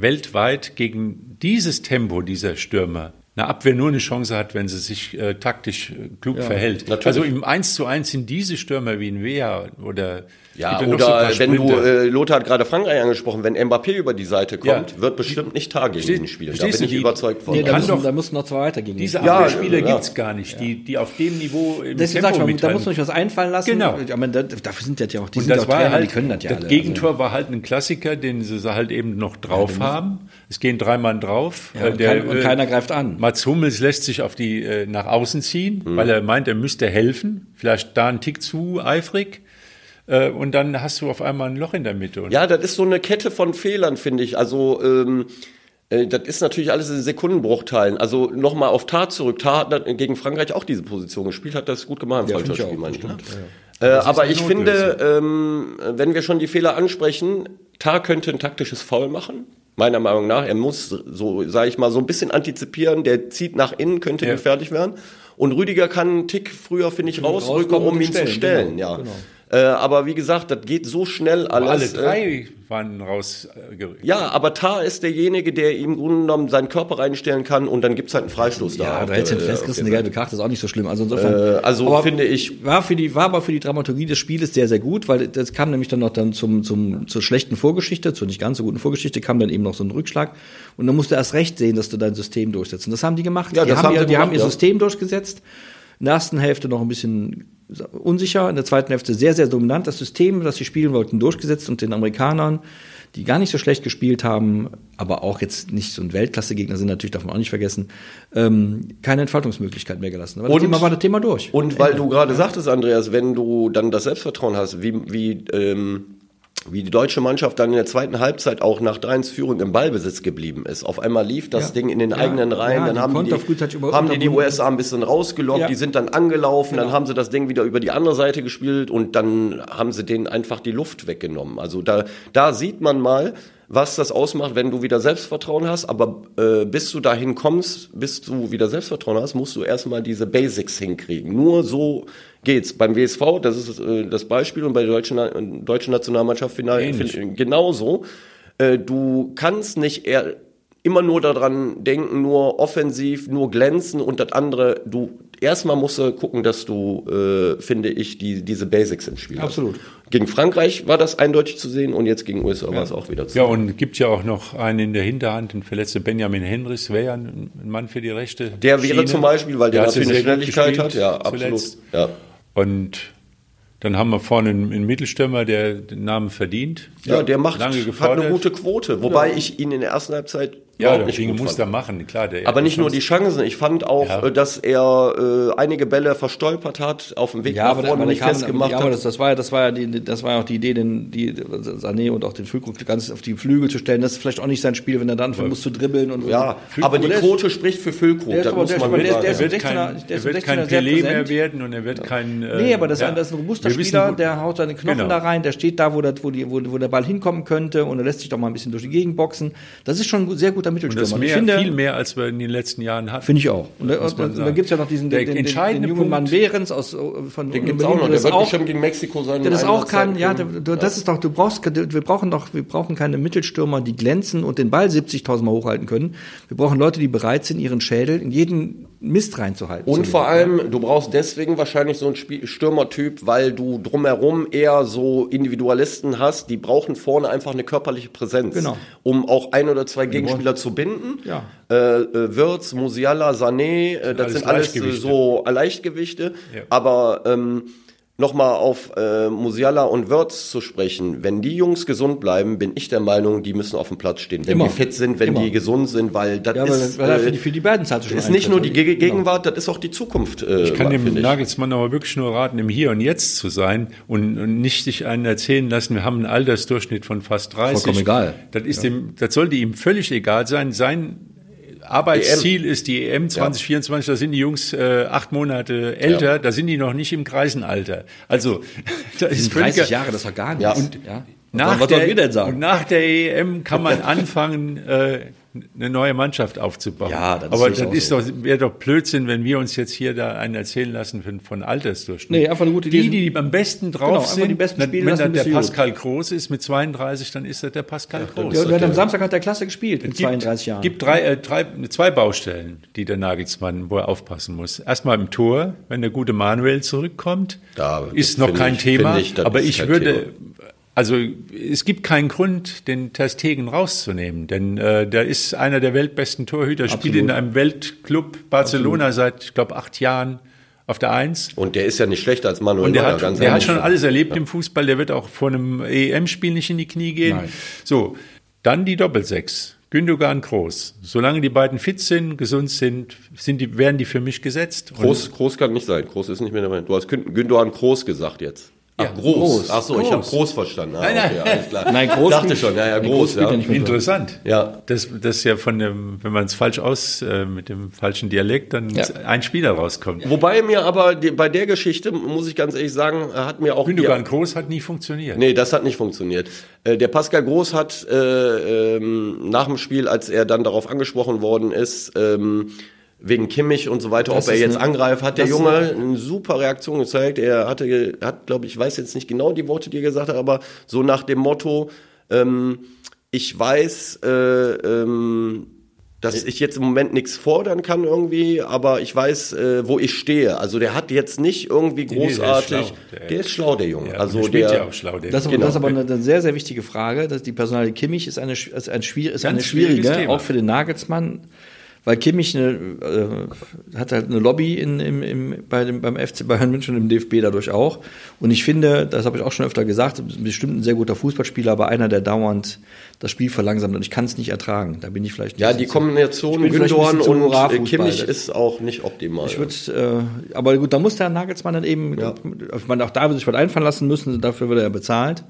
weltweit gegen dieses Tempo dieser Stürmer eine Abwehr nur eine Chance hat, wenn sie sich äh, taktisch äh, klug ja, verhält. Natürlich. Also im 1 zu 1 sind diese Stürmer wie ein Wehr oder ja, oder wenn du, äh, Lothar hat gerade Frankreich angesprochen, wenn Mbappé über die Seite kommt, ja. wird bestimmt nicht Tar gegen ihn spielen. Da bin ich die, überzeugt von. Nee, da, müssen, doch, da müssen noch zwei weiter gegen Diese Abwehrspieler ja, gibt's gar nicht, die, die auf dem Niveau im Deswegen Tempo sag ich mal, da muss man sich was einfallen lassen. Genau. Ja, meine, dafür sind ja auch, die Und sind das war Trainer, halt, die können das ja Das alle, Gegentor also. war halt ein Klassiker, den sie halt eben noch drauf haben. Es gehen drei Mann drauf. Ja, und, der, kein, und, keiner greift an. Mats Hummels lässt sich auf die äh, nach außen ziehen, mhm. weil er meint, er müsste helfen. Vielleicht da ein Tick zu eifrig. Äh, und dann hast du auf einmal ein Loch in der Mitte. Ja, das ist so eine Kette von Fehlern, finde ich. Also ähm, äh, das ist natürlich alles in Sekundenbruchteilen. Also nochmal auf Tat zurück. Tat hat gegen Frankreich auch diese Position gespielt, hat das gut gemacht, ja, falscher Spiel, meine ich. Ne? Ja, ja. Äh, aber ich finde, ähm, wenn wir schon die Fehler ansprechen, Tar könnte ein taktisches Foul machen meiner Meinung nach. Er muss, so sage ich mal, so ein bisschen antizipieren. Der zieht nach innen, könnte ja. gefährlich werden. Und Rüdiger kann einen Tick früher, finde ich, rausrücken, um ihn stellen, zu stellen. Genau, ja. Genau. Äh, aber wie gesagt, das geht so schnell alles. Aber alle drei waren raus. Äh, ja, aber Tar ist derjenige, der im Grunde genommen seinen Körper reinstellen kann und dann gibt's halt einen Freistoß ja, da. Ja, du hältst ihn fest, kriegst eine gelbe Karte, ist auch nicht so schlimm. Also insofern. Äh, also finde ich. War für die, war aber für die Dramaturgie des Spieles sehr, sehr gut, weil das kam nämlich dann noch dann zum, zum, zur schlechten Vorgeschichte, zur nicht ganz so guten Vorgeschichte, kam dann eben noch so ein Rückschlag. Und dann musst du erst recht sehen, dass du dein System durchsetzt. Und das haben die gemacht. Ja, die das haben, haben, die, die gemacht, haben ihr ja. System durchgesetzt. In der ersten Hälfte noch ein bisschen unsicher, in der zweiten Hälfte sehr, sehr dominant. Das System, das sie spielen wollten, durchgesetzt und den Amerikanern, die gar nicht so schlecht gespielt haben, aber auch jetzt nicht so ein Weltklasse-Gegner sind, natürlich darf man auch nicht vergessen, ähm, keine Entfaltungsmöglichkeit mehr gelassen. Aber und, das Thema war das Thema durch. Und weil du gerade sagtest, Andreas, wenn du dann das Selbstvertrauen hast, wie, wie ähm, wie die deutsche Mannschaft dann in der zweiten Halbzeit auch nach 3-1 Führung im Ballbesitz geblieben ist. Auf einmal lief das ja. Ding in den ja. eigenen Reihen, ja, dann haben die, haben die, die USA ein bisschen rausgelockt, die sind dann angelaufen, genau. dann haben sie das Ding wieder über die andere Seite gespielt und dann haben sie denen einfach die Luft weggenommen. Also da, da sieht man mal, was das ausmacht, wenn du wieder Selbstvertrauen hast. Aber äh, bis du dahin kommst, bis du wieder Selbstvertrauen hast, musst du erstmal diese Basics hinkriegen. Nur so geht's. Beim WSV, das ist äh, das Beispiel, und bei der deutschen, deutschen Nationalmannschaft final, genauso. Äh, du kannst nicht eher immer nur daran denken, nur offensiv, nur glänzen und das andere, du erstmal musst du gucken, dass du, äh, finde ich, die, diese Basics im Spiel Absolut. Hast. Gegen Frankreich war das eindeutig zu sehen und jetzt gegen USA ja. war es auch wieder zu sehen. Ja, und gibt ja auch noch einen in der Hinterhand, den verletzten Benjamin Henrys, wäre ja ein Mann für die Rechte. Der wäre Schiene. zum Beispiel, weil der, der natürlich eine Schnelligkeit hat, ja, absolut. Ja. Und Dann haben wir vorne einen, Mittelstürmer, der den Namen verdient. Ja, der macht, lange hat eine gute Quote. Wobei ja. ich ihn in der ersten Halbzeit ja, der Dinge muss er machen, klar. Der aber nicht nur die Chancen. Ich fand auch, ja. Dass er äh, einige Bälle verstolpert hat, auf dem Weg ja, nach vorne nicht festgemacht ja, aber das, das war ja, das war ja die, das war ja auch die Idee, den, die Sané und auch den Füllkrug ganz auf die Flügel zu stellen. Das ist vielleicht auch nicht sein Spiel, wenn er dann anfängt muss zu dribbeln und ja. Füllkrug, aber die Quote spricht für Füllkrug. Der, muss man der, der, der, wird kein, der wird kein Pelé mehr werden und er wird kein. Äh, nee, aber das, ja. ist ein robuster Spieler, der haut seine Knochen genau. da rein, der steht da, wo, das, wo, die, wo, wo der Ball hinkommen könnte und er lässt sich doch mal ein bisschen durch die Gegend boxen. Das ist schon ein sehr guter Mittelstürmer finde, viel mehr, als wir in den letzten Jahren hatten. Finde ich auch. Und, da, und da gibt es ja noch diesen der den, den, den jungen Mann Behrens aus äh, von den gibt's auch noch. Der wird auch, bestimmt gegen Mexiko sein. Der das auch kann. Ja, du, du, das ist doch. Du brauchst. Wir brauchen doch. Wir brauchen keine Mittelstürmer, die glänzen und den Ball 70.000 Mal hochhalten können. Wir brauchen Leute, die bereit sind, ihren Schädel in jeden Mist reinzuhalten. Und vor allem, du brauchst deswegen wahrscheinlich so einen Stürmertyp, weil du drumherum eher so Individualisten hast, die brauchen vorne einfach eine körperliche Präsenz, genau. um auch ein oder zwei Gegenspieler zu binden. Ja. Äh, äh, Wirtz, Musiala, Sané, äh, das sind alles so Leichtgewichte. Ja. Aber ähm, nochmal auf äh, Musiala und Wörz zu sprechen. Wenn die Jungs gesund bleiben, bin ich der Meinung, die müssen auf dem Platz stehen. Wenn Immer. die fit sind, wenn Immer. die gesund sind, weil das ja, ist, weil, weil äh, für die beiden Zeiten schon ist nicht nur die Ge Gegenwart, genau. das ist auch die Zukunft. Äh, ich kann dem Nagelsmann aber wirklich nur raten, im Hier und Jetzt zu sein und, und nicht sich einen erzählen lassen, wir haben einen Altersdurchschnitt von fast 30. Vollkommen egal. Das, ist ja. dem, das sollte ihm völlig egal sein. Sein Arbeitsziel EM. ist die EM 2024, ja. da sind die Jungs äh, acht Monate älter, ja. da sind die noch nicht im Kreisenalter. Also [laughs] das ist 30 Jahre, das war gar nichts. Ja. Und, ja. Nach, der, und nach der EM kann man [laughs] anfangen, äh, eine neue Mannschaft aufzubauen. Ja, das Aber das ist so. doch, wäre doch Blödsinn, wenn wir uns jetzt hier da einen erzählen lassen von, von Altersdurchschnitt. Nee, einfach eine gute Idee. Die, die am besten drauf genau, sind, die besten Spiele wenn der Pascal Groß ist mit 32, dann ist das der Pascal Groß. Ja, der, der, am Samstag hat der Klasse gespielt mit 32 Jahren. Es gibt drei, äh, drei, zwei Baustellen, die der Nagelsmann, wo er aufpassen muss. Erstmal im Tor, wenn der gute Manuel zurückkommt, da, ist noch kein ich, Thema. Ich, aber ich würde, Thema also es gibt keinen Grund, den Testegen rauszunehmen, denn äh, der ist einer der weltbesten Torhüter, Absolut. spielt in einem Weltclub Barcelona Absolut. seit, ich glaube, acht Jahren auf der Eins. Und der ist ja nicht schlechter als Manuel Und der, Neuer, hat, der hat schon alles erlebt ja. im Fußball, der wird auch vor einem EM-Spiel nicht in die Knie gehen. Nein. So, dann die Doppelsechs. Gündogan Groß. Solange die beiden fit sind, gesund sind, sind die, werden die für mich gesetzt. Groß, Groß kann nicht sein. Groß ist nicht mehr dabei. Du hast Gündogan Groß gesagt jetzt. Ach, ja, groß. groß. Ach so, groß. ich habe groß verstanden. Ah, nein, nein. Okay, alles klar. Nein, groß. Dachte schon, ja, ja, groß. groß ja. Interessant. Ja. Das, das ist ja von dem, wenn man es falsch aus, äh, mit dem falschen Dialekt, dann ja. ein Spieler rauskommt. Wobei mir aber die, bei der Geschichte, muss ich ganz ehrlich sagen, hat mir auch. Gündogan Groß hat nie funktioniert. Nee, das hat nicht funktioniert. Äh, der Pascal Groß hat äh, ähm, nach dem Spiel, als er dann darauf angesprochen worden ist, ähm, wegen Kimmich und so weiter, das ob er jetzt eine, angreift, hat der Junge eine super Reaktion gezeigt. Er hatte, hat, glaube ich, weiß jetzt nicht genau die Worte, die er gesagt hat, aber so nach dem Motto, ähm, ich weiß, äh, ähm, dass ich jetzt im Moment nichts fordern kann irgendwie, aber ich weiß, äh, wo ich stehe. Also der hat jetzt nicht irgendwie großartig. Nee, der, ist der, ist schlau, der Junge. Ja, also der, ja auch schlau, der das, genau. das ist aber eine, sehr, sehr wichtige Frage. Dass die Personalie Kimmich ist eine, ist ein, ist eine schwierige, auch für den Nagelsmann weil Kimmich eine, äh, hat halt eine Lobby in, im, im, bei dem, beim FC Bayern München und im DFB dadurch auch. Und ich finde, das habe ich auch schon öfter gesagt, bestimmt ein sehr guter Fußballspieler, aber einer, der dauernd das Spiel verlangsamt und ich kann es nicht ertragen. Da bin ich vielleicht Ja, die Kombination Gündogan und äh, Kimmich ist auch nicht optimal. Ich würde, äh, aber gut, da muss der Nagelsmann dann eben, ja. man auch da würde sich was einfallen lassen müssen, dafür wird er ja bezahlt.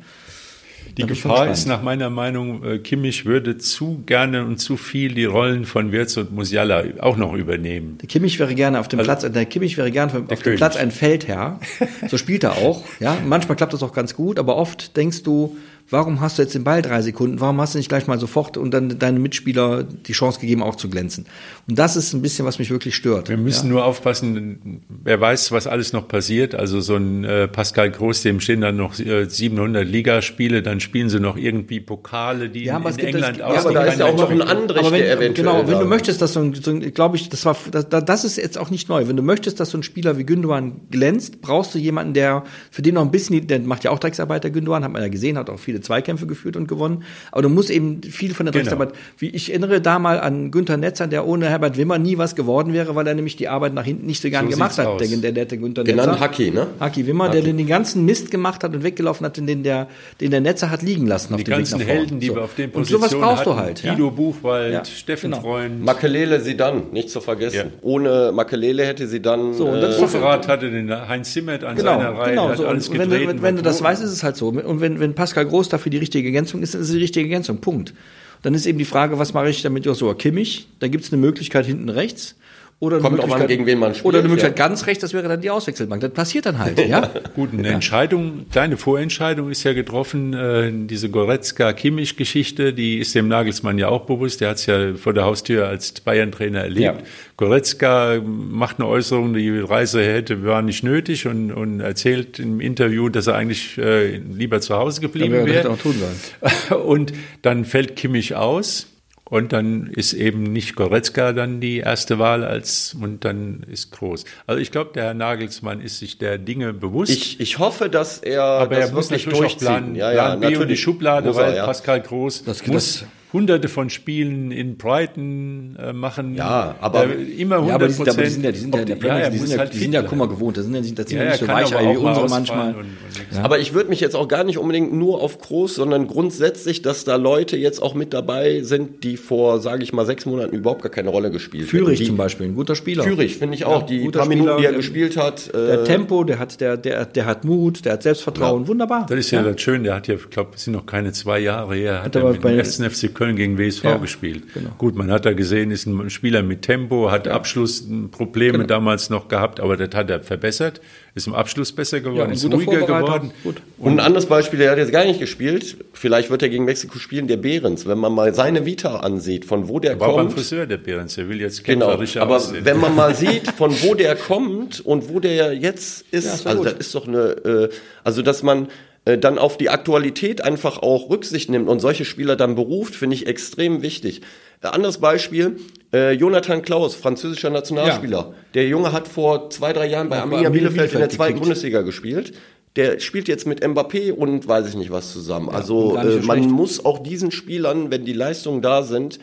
Die das Gefahr ist, ist, nach meiner Meinung, äh, Kimmich würde zu gerne und zu viel die Rollen von Wirtz und Musiala auch noch übernehmen. Der Kimmich wäre gerne auf dem also, Platz, der Kimmich wäre gerne auf dem Platz ein Feldherr. So spielt er auch. Ja, manchmal klappt das auch ganz gut, aber oft denkst du, warum hast du jetzt den Ball drei Sekunden? Warum hast du nicht gleich mal sofort und dann deinen Mitspieler die Chance gegeben, auch zu glänzen? Und das ist ein bisschen, was mich wirklich stört. Wir müssen ja? nur aufpassen, wer weiß, was alles noch passiert. Also so ein äh, Pascal Groß, dem stehen dann noch äh, 700 Ligaspiele, dann spielen sie noch irgendwie Pokale, die ja, in, in England aus. Ja, aber da ist ja auch noch ein Andrich, wenn, eventuell. Genau, wenn du möchtest, dass so ein, so ein glaube ich, das war, das, das ist jetzt auch nicht neu. Wenn du möchtest, dass so ein Spieler wie Gündogan glänzt, brauchst du jemanden, der für den noch ein bisschen, der macht ja auch Drecksarbeit, der Gündogan, hat man ja gesehen, hat auch viele viele Zweikämpfe geführt und gewonnen. Aber du musst eben viel von der genau. Rechtsarbeit, wie ich erinnere da mal an Günther Netzer, der ohne Herbert Wimmer nie was geworden wäre, weil er nämlich die Arbeit nach hinten nicht so gern so gemacht hat. Der, der, der, der Günther Genannt Netzer. Haki, ne? Haki Wimmer, Haki. der den ganzen Mist gemacht hat und weggelaufen hat, den der, den der Netzer hat liegen lassen auf die dem ganzen Weg nach Helden, die so. wir auf den Positionen Und sowas brauchst hatten. du halt. Guido ja? Buchwald, ja, Steffen genau. Freund. Makelele sie dann, nicht zu vergessen. Ja. Ohne Makelele hätte sie dann. So, und das äh, hatte den Heinz Zimmert an genau, seiner Reihe. Genau, so. alles und wenn, du, wenn du das weißt, ist es halt so. Und wenn, wenn Pascal Groß dafür die richtige Ergänzung ist, dann ist es die richtige Ergänzung. Punkt. Dann ist eben die Frage, was mache ich damit Joshua Kimmich? Da gibt es eine Möglichkeit hinten rechts. Oder Kommt auch an, gegen wen man spielt. Oder eine Möglichkeit ja. ganz rechts, das wäre dann die Auswechselbank. Das passiert dann halt, ja. [laughs] Gut, eine ja. Entscheidung, deine Vorentscheidung ist ja getroffen, äh, diese Goretzka-Kimmich-Geschichte, die ist dem Nagelsmann ja auch bewusst. Der hat es ja vor der Haustür als Bayern-Trainer erlebt. Ja. Goretzka macht eine Äußerung, die Reise hätte, war nicht nötig und, und erzählt im Interview, dass er eigentlich äh, lieber zu Hause geblieben wäre. Hätte auch tun sollen. [laughs] Und dann fällt Kimmich aus und dann ist eben nicht Goretzka dann die erste Wahl als und dann ist Groß. Also ich glaube, der Herr Nagelsmann ist sich der Dinge bewusst. Ich, ich hoffe, dass er aber das er muss wirklich natürlich durchziehen. Auch planen, ja, ja, Plan B und die Schublade, weil er, ja. Pascal Groß das, muss das, hunderte von Spielen in Brighton äh, machen. Ja, aber äh, immer 100 ja, aber die sind, aber die sind ja, die sind ja, die, ja, ja, die sind ja, halt die sind ja Kummer gewohnt. Das sind ja nicht, das sind ja, ja nicht so weicher wie unsere manchmal. Und, und aber ich würde mich jetzt auch gar nicht unbedingt nur auf Groß, sondern grundsätzlich, dass da Leute jetzt auch mit dabei sind, die vor, sage ich mal, sechs Monaten überhaupt gar keine Rolle gespielt haben. Führig zum Beispiel, ein guter Spieler. Führig, finde ich auch. die paar Spieler, Minuten, die er gespielt hat. Äh, der Tempo, der hat, der, der, der hat Mut, der hat Selbstvertrauen. Wunderbar. Das ist ja, das Schöne. Der hat ja, ich glaube, es sind noch keine zwei Jahre her, hat, hat er mit dem 1. FC Köln gegen WSV gespielt. Genau. Gut, man hat da gesehen, ist ein Spieler mit Tempo, hat ja. Abschlussprobleme genau. damals noch gehabt, aber das hat er verbessert, ist im Abschluss besser geworden, ja, ist ruhiger geworden. Gut. Und, ein anderes Beispiel, der hat jetzt gar nicht gespielt, vielleicht wird er gegen Mexiko spielen, der Behrens, wenn man mal seine Vita ansieht, von wo der er kommt. War beim Friseur, der Behrens, der will jetzt genau, aber aussehen. wenn man mal [laughs] sieht, von wo der kommt und wo der jetzt ist, ja, also gut. das ist doch eine, äh, also dass man dann auf die Aktualität einfach auch Rücksicht nimmt und solche Spieler dann beruft, finde ich extrem wichtig. Äh, anderes Beispiel, äh, Jonathan Klaus, französischer Nationalspieler. Ja. Der Junge hat vor zwei, drei Jahren bei Arminia Bielefeld, Bielefeld in der zweiten Bundesliga gespielt. Der spielt jetzt mit Mbappé und weiß ich nicht was zusammen. Ja, also äh, man schlecht. muss auch diesen Spielern, wenn die Leistungen da sind,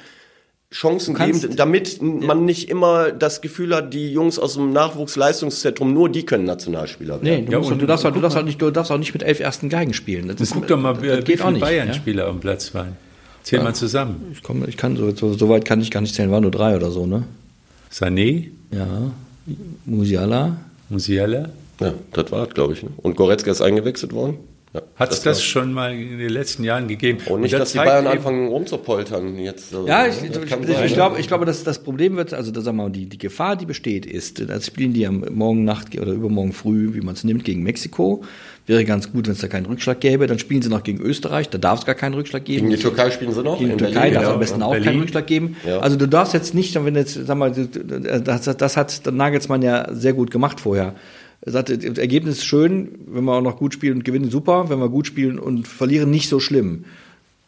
Chancen geben, damit ja. man nicht immer das Gefühl hat, die Jungs aus dem Nachwuchsleistungszentrum, nur die können Nationalspieler werden. Nee, du, ja, musst, du, darfst, halt, du, darfst halt nicht, du darfst auch nicht mit elf ersten Geigen spielen. Das ist, guck doch mal, wie viele Bayern-Spieler ja? am Platz waren. Zähl ja, mal zusammen. Ich, komm, ich kann so, so, so, weit kann ich gar nicht zählen, waren nur drei oder so, ne? Sané? Ja. Musiala? Musiala? Ja, das war glaube ich. Ne? Und Goretzka ist eingewechselt worden? Ja, Hat es das, das schon mal in den letzten Jahren gegeben? Und nicht, und das dass die Bayern anfangen rumzupoltern jetzt. Ja, ich, ich, ich, glaube, ich glaube, dass das Problem wird, also da sagen wir mal, die, die Gefahr, die besteht, ist, das spielen die am Morgen Nacht oder übermorgen früh, wie man es nimmt, gegen Mexiko. Wäre ganz gut, wenn es da keinen Rückschlag gäbe. Dann spielen sie noch gegen Österreich, da darf es gar keinen Rückschlag geben. Gegen die Türkei spielen sie noch? Gegen die Türkei darf es am besten auch Berlin. keinen Rückschlag geben. Ja. Also du darfst jetzt nicht, wenn jetzt, sag mal, das, das hat Nagelsmann ja sehr gut gemacht vorher er sagte, das Ergebnis ist schön, wenn wir auch noch gut spielen und gewinnen, super. Wenn wir gut spielen und verlieren, nicht so schlimm.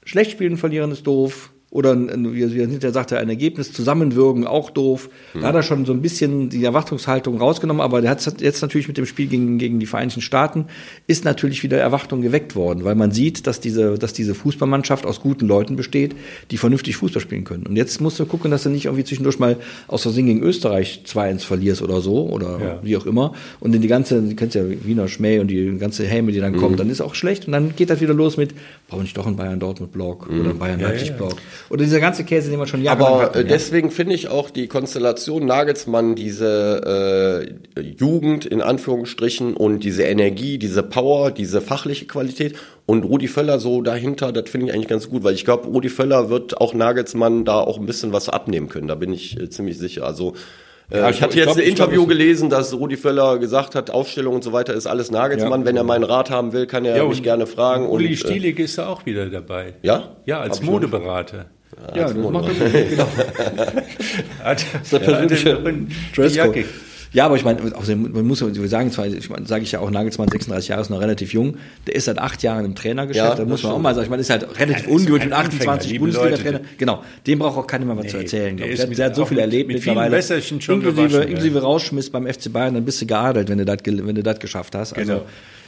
Schlecht spielen, verlieren ist doof oder wie er hinterher sagte, ein Ergebnis zusammenwirken, auch doof. Da hat er schon so ein bisschen die Erwartungshaltung rausgenommen, aber der hat jetzt natürlich mit dem Spiel gegen, gegen die Vereinigten Staaten ist natürlich wieder Erwartung geweckt worden, weil man sieht, dass diese, dass diese Fußballmannschaft aus guten Leuten besteht, die vernünftig Fußball spielen können. Und jetzt musst du gucken, dass du nicht irgendwie zwischendurch mal aus Versehen gegen Österreich 2-1 verlierst oder so oder ja. wie auch immer. Und in die ganze, du kennst ja Wiener Schmäh und die ganze Häme, die dann mhm. kommt, dann ist auch schlecht und dann geht das wieder los mit, brauche ich doch einen Bayern-Dortmund-Block mhm. oder einen Bayern-Leipzig-Block. Ja, ja. Oder dieser ganze Käse, den wir schon jahrelang Aber hatten, ja. deswegen finde ich auch die Konstellation Nagelsmann, diese äh, Jugend in Anführungsstrichen und diese Energie, diese Power, diese fachliche Qualität und Rudi Völler so dahinter, das finde ich eigentlich ganz gut, weil ich glaube, Rudi Völler wird auch Nagelsmann da auch ein bisschen was abnehmen können, da bin ich äh, ziemlich sicher. Also äh, ja, ich, hatte jetzt glaub, ein Interview glaub, gelesen, dass Rudi Völler gesagt hat, Aufstellung und so weiter ist alles Nagelsmann. Ja, Wenn er meinen Rat haben will, kann er ja, mich gerne fragen. Uli und, Stielig ist da auch wieder dabei. Ja? Ja, als Modeberater. Ja, das macht er [laughs] genau. hat, [laughs] das ist der persönliche Dresscode. Ja, aber ich meine, man muss wir sagen, zwar, ich meine, sage ich ja auch, Nagelsmann, 36 Jahre, ist noch relativ jung. Der ist seit acht Jahren im Trainergeschäft. Ja, da muss man auch mal sagen, ich meine, ist halt relativ ja, ungewöhnlich, 28 Bundesliga-Trainer. Genau, dem braucht auch keiner mehr was nee, zu erzählen. Der, der, der, hat so viel erlebt mit mittlerweile. Inklusive, inklusive Rausschmiss beim FC Bayern, dann bist du geadelt, wenn du das, wenn du das geschafft hast. Also, genau.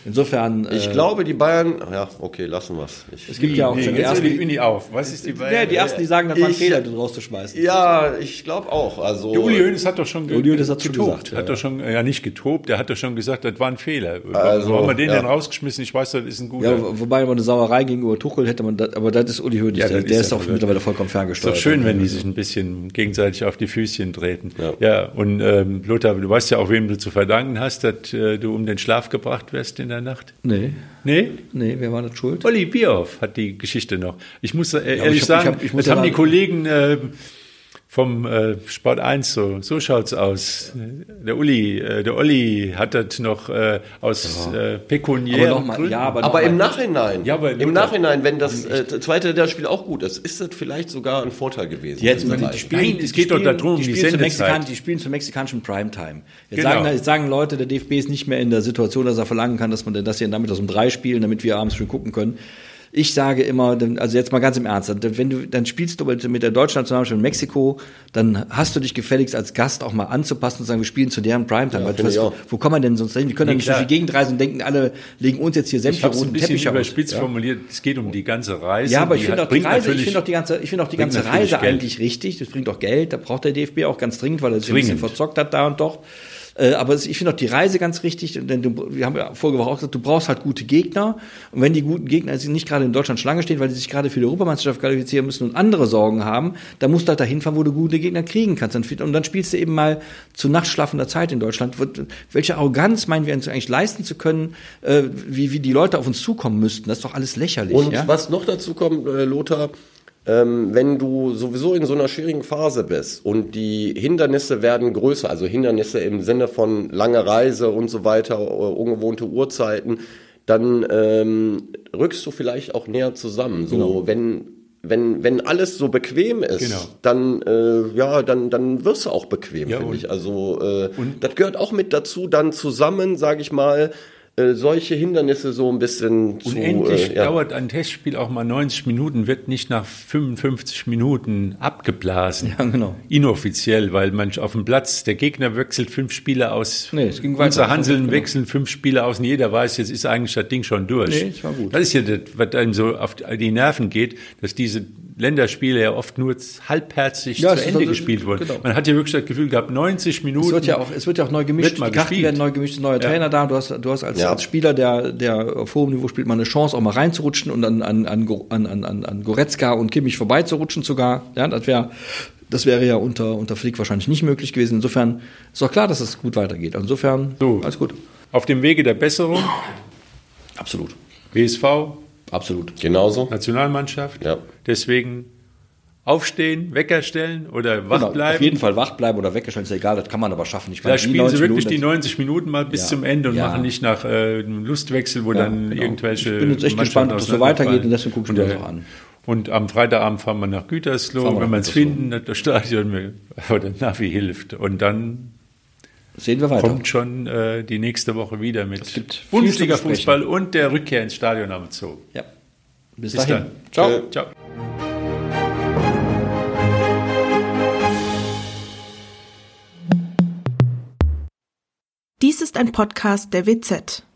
Insofern. Ich äh, glaube, die Bayern, ja, okay, lassen wir es. Es gibt ja auch nee, schon die ersten. Die, die auf. Was ist die Bayern? Ja, die ersten, die sagen, das war ein Fehler, den rauszuschmeißen. Ja, ich glaube auch. Also, der Uli Hoeneß hat doch schon, Uli Hoeneß hat getobt. Gesagt, hat ja. doch schon, ja, nicht getobt, der hat doch schon gesagt, das war ein Fehler. Also, Warum haben wir den ja. denn rausgeschmissen? Ich weiß, das ist ein guter. Ja, wobei man eine Sauerei gegenüber Tuchel hätte man, das, aber das ist Uli Hoeneß. Ja, der, der ist, auch mittlerweile vollkommen ferngesteuert. Ist doch schön, wenn die sich ein bisschen gegenseitig auf die Füßchen treten. Ja, ja und ähm, Lothar, du weißt ja auch, wem du zu verdanken hast, dass äh, du um den Schlaf gebracht wirst in der Nacht. Nee. Nee? Nee, wer war das schuld? Olli Bierhoff hat die Geschichte noch. Ich muss äh, ehrlich ich hab, sagen, ich hab, ich das haben die Kollegen äh, vom äh, Sport 1 so. So schaut's aus. Der Uli, äh, der Olli hat das noch äh, aus ja. äh, pekuniären aber mal, ja, aber, aber im Nachhinein, ja, aber im Nachhinein, wenn das äh, zweite der Spiel auch gut ist, ist das vielleicht sogar ein Vorteil gewesen. Jetzt, die, die spielen, Nein, es geht doch darum, die, spielen die, Mexikan, die spielen zur mexikanischen Primetime. Jetzt, genau. sagen, jetzt sagen Leute, der DFB ist nicht mehr in der Situation, dass er verlangen kann, dass man dass sie damit das um drei spielen, damit wir abends schön gucken können ich sage immer, also jetzt mal ganz im Ernst, wenn du, dann spielst du mit der deutschen Nationalmannschaft in Mexiko, dann hast du dich gefälligst als Gast auch mal anzupassen und sagen, wir spielen zu deren Primetime. Ja, was, wo, wo kann man denn sonst hin? Wir können ja nicht durch die Gegend reisen und denken, alle legen uns jetzt hier sämtliche roten Teppiche überspitzt ja. formuliert, es geht um die ganze Reise. Ja, aber ich finde auch die Reise, ich finde auch die ganze, ich finde auch die ganze Reise eigentlich richtig. Das bringt auch Geld, da braucht der DFB auch ganz dringend, weil er sich ein bisschen verzockt hat da und doch. Äh, aber ich finde auch die Reise ganz richtig, denn du, wir haben ja vorige Woche auch gesagt, du brauchst halt gute Gegner. Und wenn die guten Gegner nicht gerade in Deutschland Schlange stehen, weil sie sich gerade für die Europameisterschaft qualifizieren müssen und andere Sorgen haben, dann musst du halt dahin fahren, wo du gute Gegner kriegen kannst. Und dann spielst du eben mal zu nachtschlafender Zeit in Deutschland. Welche Arroganz meinen wir uns eigentlich leisten zu können, äh, wie, wie die Leute auf uns zukommen müssten? Das ist doch alles lächerlich. Und ja? was noch dazu kommt, äh, Lothar, ähm, wenn du sowieso in so einer schwierigen Phase bist und die Hindernisse werden größer, also Hindernisse im Sinne von lange Reise und so weiter, äh, ungewohnte Uhrzeiten, dann ähm, rückst du vielleicht auch näher zusammen. So, genau. wenn wenn, wenn alles so bequem ist, genau. dann, äh, ja, dann, dann wirst du auch bequem, ja, finde ich. Also äh, das gehört auch mit dazu, dann zusammen, sage ich mal, äh, solche Hindernisse so ein bisschen zu. Unendlich äh, ja. dauert ein Testspiel auch mal 90 Minuten, wird nicht nach 55 Minuten abgeblasen. Ja, genau. Inoffiziell, weil man auf dem Platz, der Gegner wechselt fünf Spieler aus. Nee, es ging weiter. Unser Hanseln genau. wechseln fünf Spieler aus und jeder weiß, jetzt ist eigentlich das Ding schon durch. Nee, das war gut. Das ist ja das, was einem so auf die Nerven geht, dass diese Länderspiele ja oft nur halbherzig ja, zu Ende so, gespielt wurden. Genau. Man hat ja wirklich das Gefühl gehabt, 90 Minuten. Es wird ja auch, es wird ja auch neu gemischt. Die Karten gespielt. werden neu gemischt, neuer ja. Trainer da. Du hast, du hast als, ja. als Spieler, der, der auf hohem Niveau spielt, mal eine Chance, auch mal reinzurutschen und an, an, an, an, an, an Goretzka und Kimmich vorbeizurutschen sogar. Ja, das wäre, das wäre ja unter, unter Flick wahrscheinlich nicht möglich gewesen. Insofern ist doch klar, dass es gut weitergeht. Insofern, so, alles gut. Auf dem Wege der Besserung. Absolut. WSV, Absolut. Genauso. Nationalmannschaft. Ja. Deswegen aufstehen, Wecker stellen oder wach genau, bleiben. Auf jeden Fall wach bleiben oder Wecker stellen, ist egal, das kann man aber schaffen. Ich da spielen sie wirklich Minuten, die 90 Minuten mal bis ja, zum Ende und ja. machen nicht nach äh, einem Lustwechsel, wo ja, dann genau. irgendwelche. Ich bin jetzt echt gespannt, ob es so weitergeht und deswegen guckst du mir das auch an. Und am Freitagabend fahren wir nach Gütersloh, wenn wir es finden, das Stadion [laughs] oder Navi hilft. Und dann Sehen wir weiter. Kommt schon äh, die nächste Woche wieder mit Bundesliga-Fußball und der Rückkehr ins Stadion am Zoo. Ja. Bis, Bis dahin. Dann. Ciao. Äh, ciao. Dies ist ein Podcast der WZ.